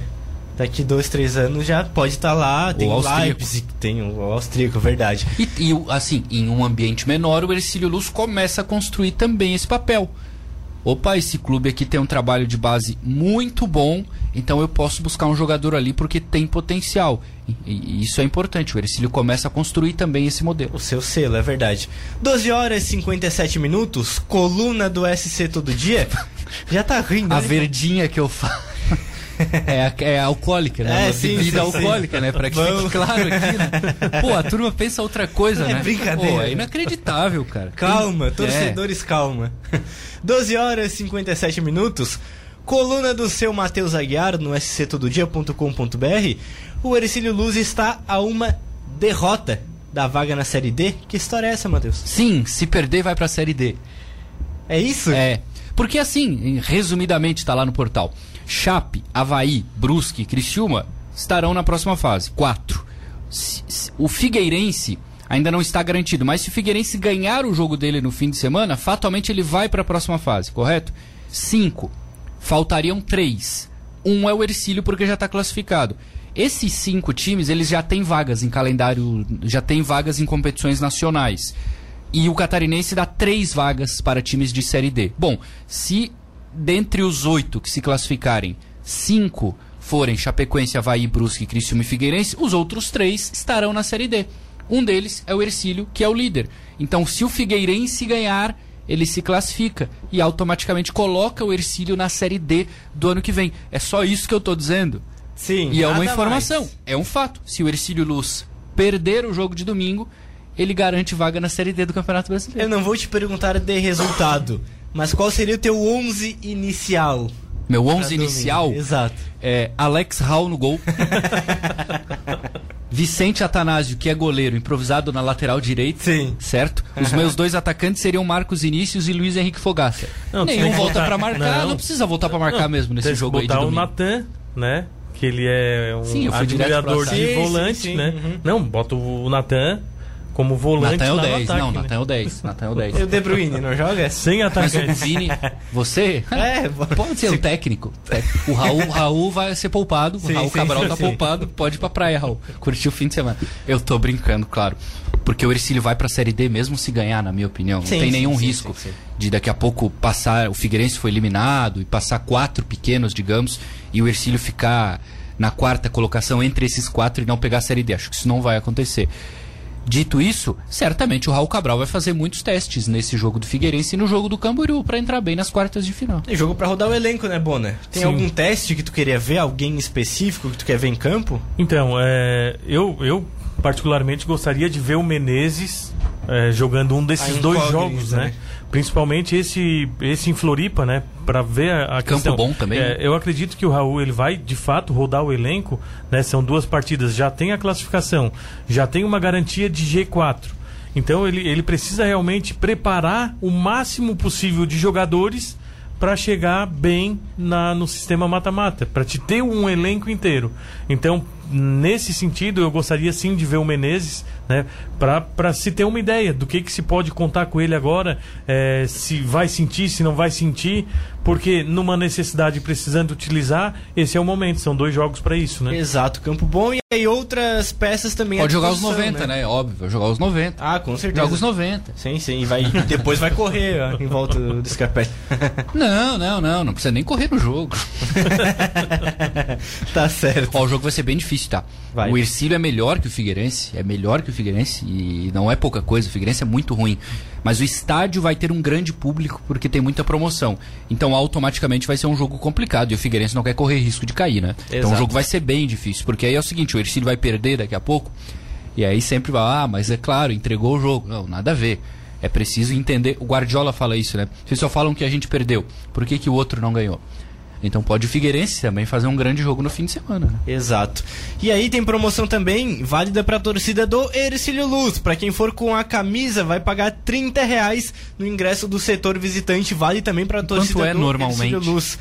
Speaker 4: Daqui dois, três anos já pode estar tá lá. Tem o, o Leipzig, tem o austríaco, verdade.
Speaker 6: E, e, assim, em um ambiente menor, o Ercílio Luz começa a construir também esse papel. Opa, esse clube aqui tem um trabalho de base muito bom, então eu posso buscar um jogador ali porque tem potencial. E, e isso é importante. O Ercílio começa a construir também esse modelo.
Speaker 4: O seu selo, é verdade. 12 horas e 57 minutos, coluna do SC todo dia. Já tá rindo.
Speaker 6: A né? verdinha que eu faço. É, é alcoólica, né?
Speaker 4: É,
Speaker 6: Uma
Speaker 4: sim,
Speaker 6: bebida
Speaker 4: sim, sim.
Speaker 6: alcoólica, né? Pra que
Speaker 4: Vamos.
Speaker 6: fique claro aqui, né? Pô, a turma pensa outra coisa,
Speaker 4: É
Speaker 6: né?
Speaker 4: brincadeira.
Speaker 6: Pô, é inacreditável, cara.
Speaker 4: Calma, torcedores, calma. 12 horas e 57 minutos. Coluna do seu Matheus Aguiar no sctododia.com.br. O Ercílio Luz está a uma derrota da vaga na Série D. Que história é essa, Matheus?
Speaker 6: Sim, se perder vai pra Série D.
Speaker 4: É isso?
Speaker 6: É. Porque assim, resumidamente tá lá no portal. Chape, Havaí, Brusque Criciúma estarão na próxima fase. Quatro. O Figueirense ainda não está garantido, mas se o Figueirense ganhar o jogo dele no fim de semana, fatalmente ele vai para a próxima fase, correto? Cinco. Faltariam três. Um é o Ercílio porque já está classificado. Esses cinco times, eles já têm vagas em calendário, já têm vagas em competições nacionais. E o Catarinense dá três vagas para times de Série D. Bom, se dentre os oito que se classificarem, cinco forem Chapecoense, Havaí, Brusque, Criciúma e Figueirense, os outros três estarão na Série D. Um deles é o Ercílio, que é o líder. Então, se o Figueirense ganhar, ele se classifica e automaticamente coloca o Ercílio na Série D do ano que vem. É só isso que eu tô dizendo.
Speaker 4: Sim.
Speaker 6: E é uma informação,
Speaker 4: mais.
Speaker 6: é um fato. Se o Ercílio Luz perder o jogo de domingo, ele garante vaga na Série D do Campeonato Brasileiro.
Speaker 4: Eu não vou te perguntar de resultado, mas qual seria o teu 11 inicial?
Speaker 6: Meu
Speaker 4: pra
Speaker 6: 11
Speaker 4: domingo?
Speaker 6: inicial
Speaker 4: Exato.
Speaker 6: é Alex Hall no gol. Vicente Atanásio, que é goleiro, improvisado na lateral direita.
Speaker 4: Sim.
Speaker 6: Certo? Os meus dois atacantes seriam Marcos Inícios e Luiz Henrique Fogaça.
Speaker 5: Não,
Speaker 6: Nenhum volta pra marcar, não,
Speaker 5: não.
Speaker 6: precisa voltar pra marcar
Speaker 5: Não,
Speaker 6: mesmo nesse jogo aí de
Speaker 5: botar o
Speaker 6: domingo.
Speaker 5: Natan, né? Que ele é um
Speaker 6: Sim,
Speaker 5: admirador de.
Speaker 4: Sim,
Speaker 5: volante,
Speaker 4: sim, sim,
Speaker 5: né?
Speaker 4: uhum.
Speaker 5: Não, bota o Natan como volante
Speaker 6: Natan é o
Speaker 5: lá no
Speaker 6: 10,
Speaker 5: ataque,
Speaker 6: não,
Speaker 5: né?
Speaker 6: Natan é o 10, Natan é o 10.
Speaker 4: E o De Bruyne, não joga?
Speaker 5: Sem
Speaker 6: Mas o. Vini, você?
Speaker 4: É,
Speaker 6: pode ser um técnico. O Raul, o Raul vai ser poupado.
Speaker 4: Sim,
Speaker 6: o Raul
Speaker 4: sim,
Speaker 6: Cabral
Speaker 4: sim,
Speaker 6: tá
Speaker 4: sim.
Speaker 6: poupado. Pode ir pra praia, Raul. Curtir o fim de semana. Eu tô brincando, claro. Porque o Ercílio vai pra Série D mesmo se ganhar, na minha opinião.
Speaker 4: Sim,
Speaker 6: Não tem
Speaker 4: sim,
Speaker 6: nenhum
Speaker 4: sim,
Speaker 6: risco
Speaker 4: sim, sim.
Speaker 6: de daqui a pouco passar. O Figueirense foi eliminado e passar quatro pequenos, digamos, e o Ercílio ficar na quarta colocação entre esses quatro e não pegar a Série D. Acho que isso não vai acontecer. Dito isso, certamente o Raul Cabral vai fazer muitos testes nesse jogo do Figueirense e no jogo do Camboriú pra entrar bem nas quartas de final.
Speaker 4: Tem jogo pra rodar o elenco, né, Bona? Tem
Speaker 5: Sim.
Speaker 4: algum teste que tu queria ver? Alguém específico que tu quer ver em campo?
Speaker 5: Então, é, eu, eu particularmente gostaria de ver o Menezes é, jogando um desses
Speaker 4: A
Speaker 5: dois jogos, né?
Speaker 4: né?
Speaker 5: Principalmente esse, esse em Floripa, né? Pra ver a, a
Speaker 6: Campo
Speaker 5: questão.
Speaker 6: bom também,
Speaker 5: É,
Speaker 6: né?
Speaker 5: eu acredito que o Raul ele vai de fato rodar o elenco, né? São duas partidas, já tem a classificação, já tem uma garantia de G4. Então ele, ele precisa realmente preparar o máximo possível de jogadores para chegar bem na, no sistema mata-mata, para te ter um elenco inteiro. Então, nesse sentido, eu gostaria sim de ver o Menezes, né, para se ter uma ideia do que, que se pode contar com ele agora, eh, se vai sentir, se não vai sentir, porque numa necessidade precisando utilizar, esse é o momento. São dois jogos para isso, né?
Speaker 4: Exato, campo bom e aí outras peças também
Speaker 6: Pode jogar os
Speaker 4: disposição,
Speaker 6: 90, né? Óbvio, vai jogar os 90.
Speaker 4: Ah, com certeza.
Speaker 6: Joga os 90.
Speaker 4: Sim, sim, e vai, depois vai correr ó, em volta do, do Scarpelli.
Speaker 6: Não, não, não, não precisa nem correr no jogo.
Speaker 4: tá certo.
Speaker 6: Ó, o jogo vai ser bem difícil, tá?
Speaker 4: Vai.
Speaker 6: O Ercílio é melhor que o Figueirense, é melhor que o Figueirense e não é pouca coisa, o Figueirense é muito ruim. Mas o estádio vai ter um grande público porque tem muita promoção. Então automaticamente vai ser um jogo complicado e o Figueirense não quer correr risco de cair, né? Então
Speaker 4: Exato.
Speaker 6: o jogo vai ser bem difícil, porque aí é o seguinte, o Ercílio vai perder daqui a pouco e aí sempre vai, ah, mas é claro, entregou o jogo. Não, nada a ver. É preciso entender. O Guardiola fala isso, né? Vocês só falam que a gente perdeu. Por que, que o outro não ganhou? Então pode o Figueirense também fazer um grande jogo no fim de semana, né?
Speaker 4: Exato. E aí tem promoção também válida pra torcida do Ercílio Luz. Pra quem for com a camisa, vai pagar 30 reais no ingresso do setor visitante. Vale também pra torcida
Speaker 6: é
Speaker 4: do
Speaker 6: normalmente?
Speaker 4: Ercílio Luz.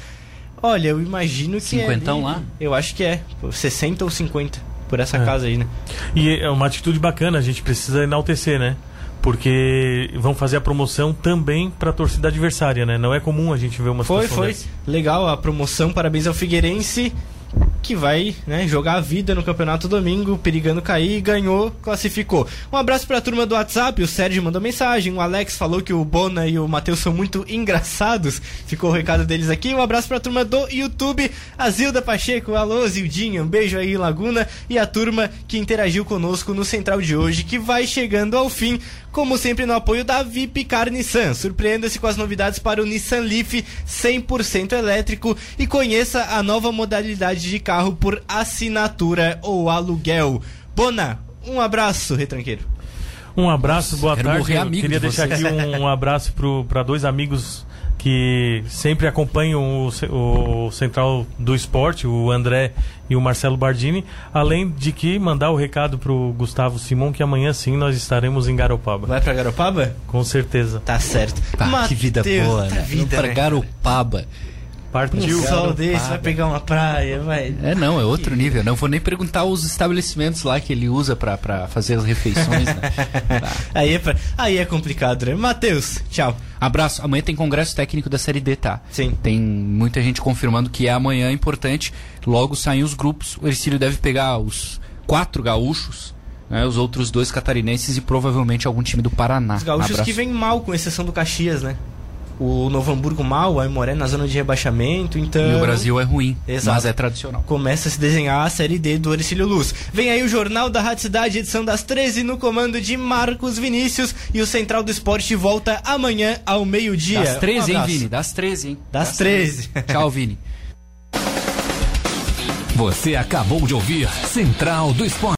Speaker 4: Olha, eu imagino que
Speaker 6: Cinquentão
Speaker 4: é ali-
Speaker 6: lá?
Speaker 4: Eu acho que é. pô, 60 ou 50 por essa
Speaker 5: É.
Speaker 4: casa aí, né?
Speaker 5: E é uma atitude bacana, a gente precisa enaltecer, né? Porque vão fazer a promoção também para a torcida adversária, né? Não é comum a gente ver uma
Speaker 4: Foi, foi.
Speaker 5: dessa.
Speaker 4: Legal a promoção. Parabéns ao Figueirense. Que vai né, jogar a vida no campeonato domingo, perigando cair, ganhou, classificou. Um abraço pra turma do WhatsApp, o Sérgio mandou mensagem, o Alex falou que o Bona e o Matheus são muito engraçados, ficou o recado deles aqui. Um abraço pra turma do YouTube, a Zilda Pacheco, alô Zildinha, um beijo aí Laguna e a turma que interagiu conosco no Central de hoje, que vai chegando ao fim como sempre no apoio da VIP Car Nissan. Surpreenda-se com as novidades para o Nissan Leaf 100% elétrico e conheça a nova modalidade de carro por assinatura ou aluguel. Bona, um abraço, retranqueiro.
Speaker 5: Um abraço, boa
Speaker 6: Quero
Speaker 5: tarde. Eu
Speaker 6: amigo
Speaker 5: queria
Speaker 6: de
Speaker 5: deixar
Speaker 6: vocês.
Speaker 5: aqui um, um abraço para dois amigos que sempre acompanham o, o Central do Esporte, o André e o Marcelo Bardini. Além de que mandar o recado pro Gustavo Simon que amanhã sim nós estaremos em Garopaba.
Speaker 4: Vai pra Garopaba?
Speaker 5: Com certeza.
Speaker 4: Tá certo.
Speaker 6: Pá, que vida boa,
Speaker 4: tá
Speaker 6: né?
Speaker 4: vida,
Speaker 6: Vamos pra
Speaker 4: né?
Speaker 6: Garopaba.
Speaker 5: Partiu.
Speaker 4: Um sol desse, vai pegar uma praia, vai.
Speaker 6: É, não, é outro nível. Não vou nem perguntar os estabelecimentos lá que ele usa pra, pra fazer as refeições, né? Tá.
Speaker 4: Aí é, pra- aí é complicado, né? Matheus, tchau.
Speaker 6: Abraço. Amanhã tem congresso técnico da Série D, tá?
Speaker 4: Sim.
Speaker 6: Tem muita gente confirmando que é amanhã importante. Logo saem os grupos. O Ercílio deve pegar os quatro gaúchos, né, os outros dois catarinenses e provavelmente algum time do Paraná.
Speaker 4: Os gaúchos
Speaker 6: Abraço.
Speaker 4: que vêm mal, com exceção do Caxias, né? O Novo Hamburgo mal, o Aimoré na zona de rebaixamento, então...
Speaker 6: E o Brasil é ruim,
Speaker 4: Exato.
Speaker 6: mas é tradicional.
Speaker 4: Começa a se desenhar a Série D do Ercílio Luz. Vem aí o Jornal da Rádio Cidade, edição das 13, no comando de Marcos Vinícius. E o Central do Esporte volta amanhã ao meio-dia.
Speaker 6: Das 13,
Speaker 4: Um
Speaker 6: hein. Vini? Das 13, hein?
Speaker 4: Das 13.
Speaker 6: Tchau, Vini.
Speaker 2: Você acabou de ouvir Central do Esporte.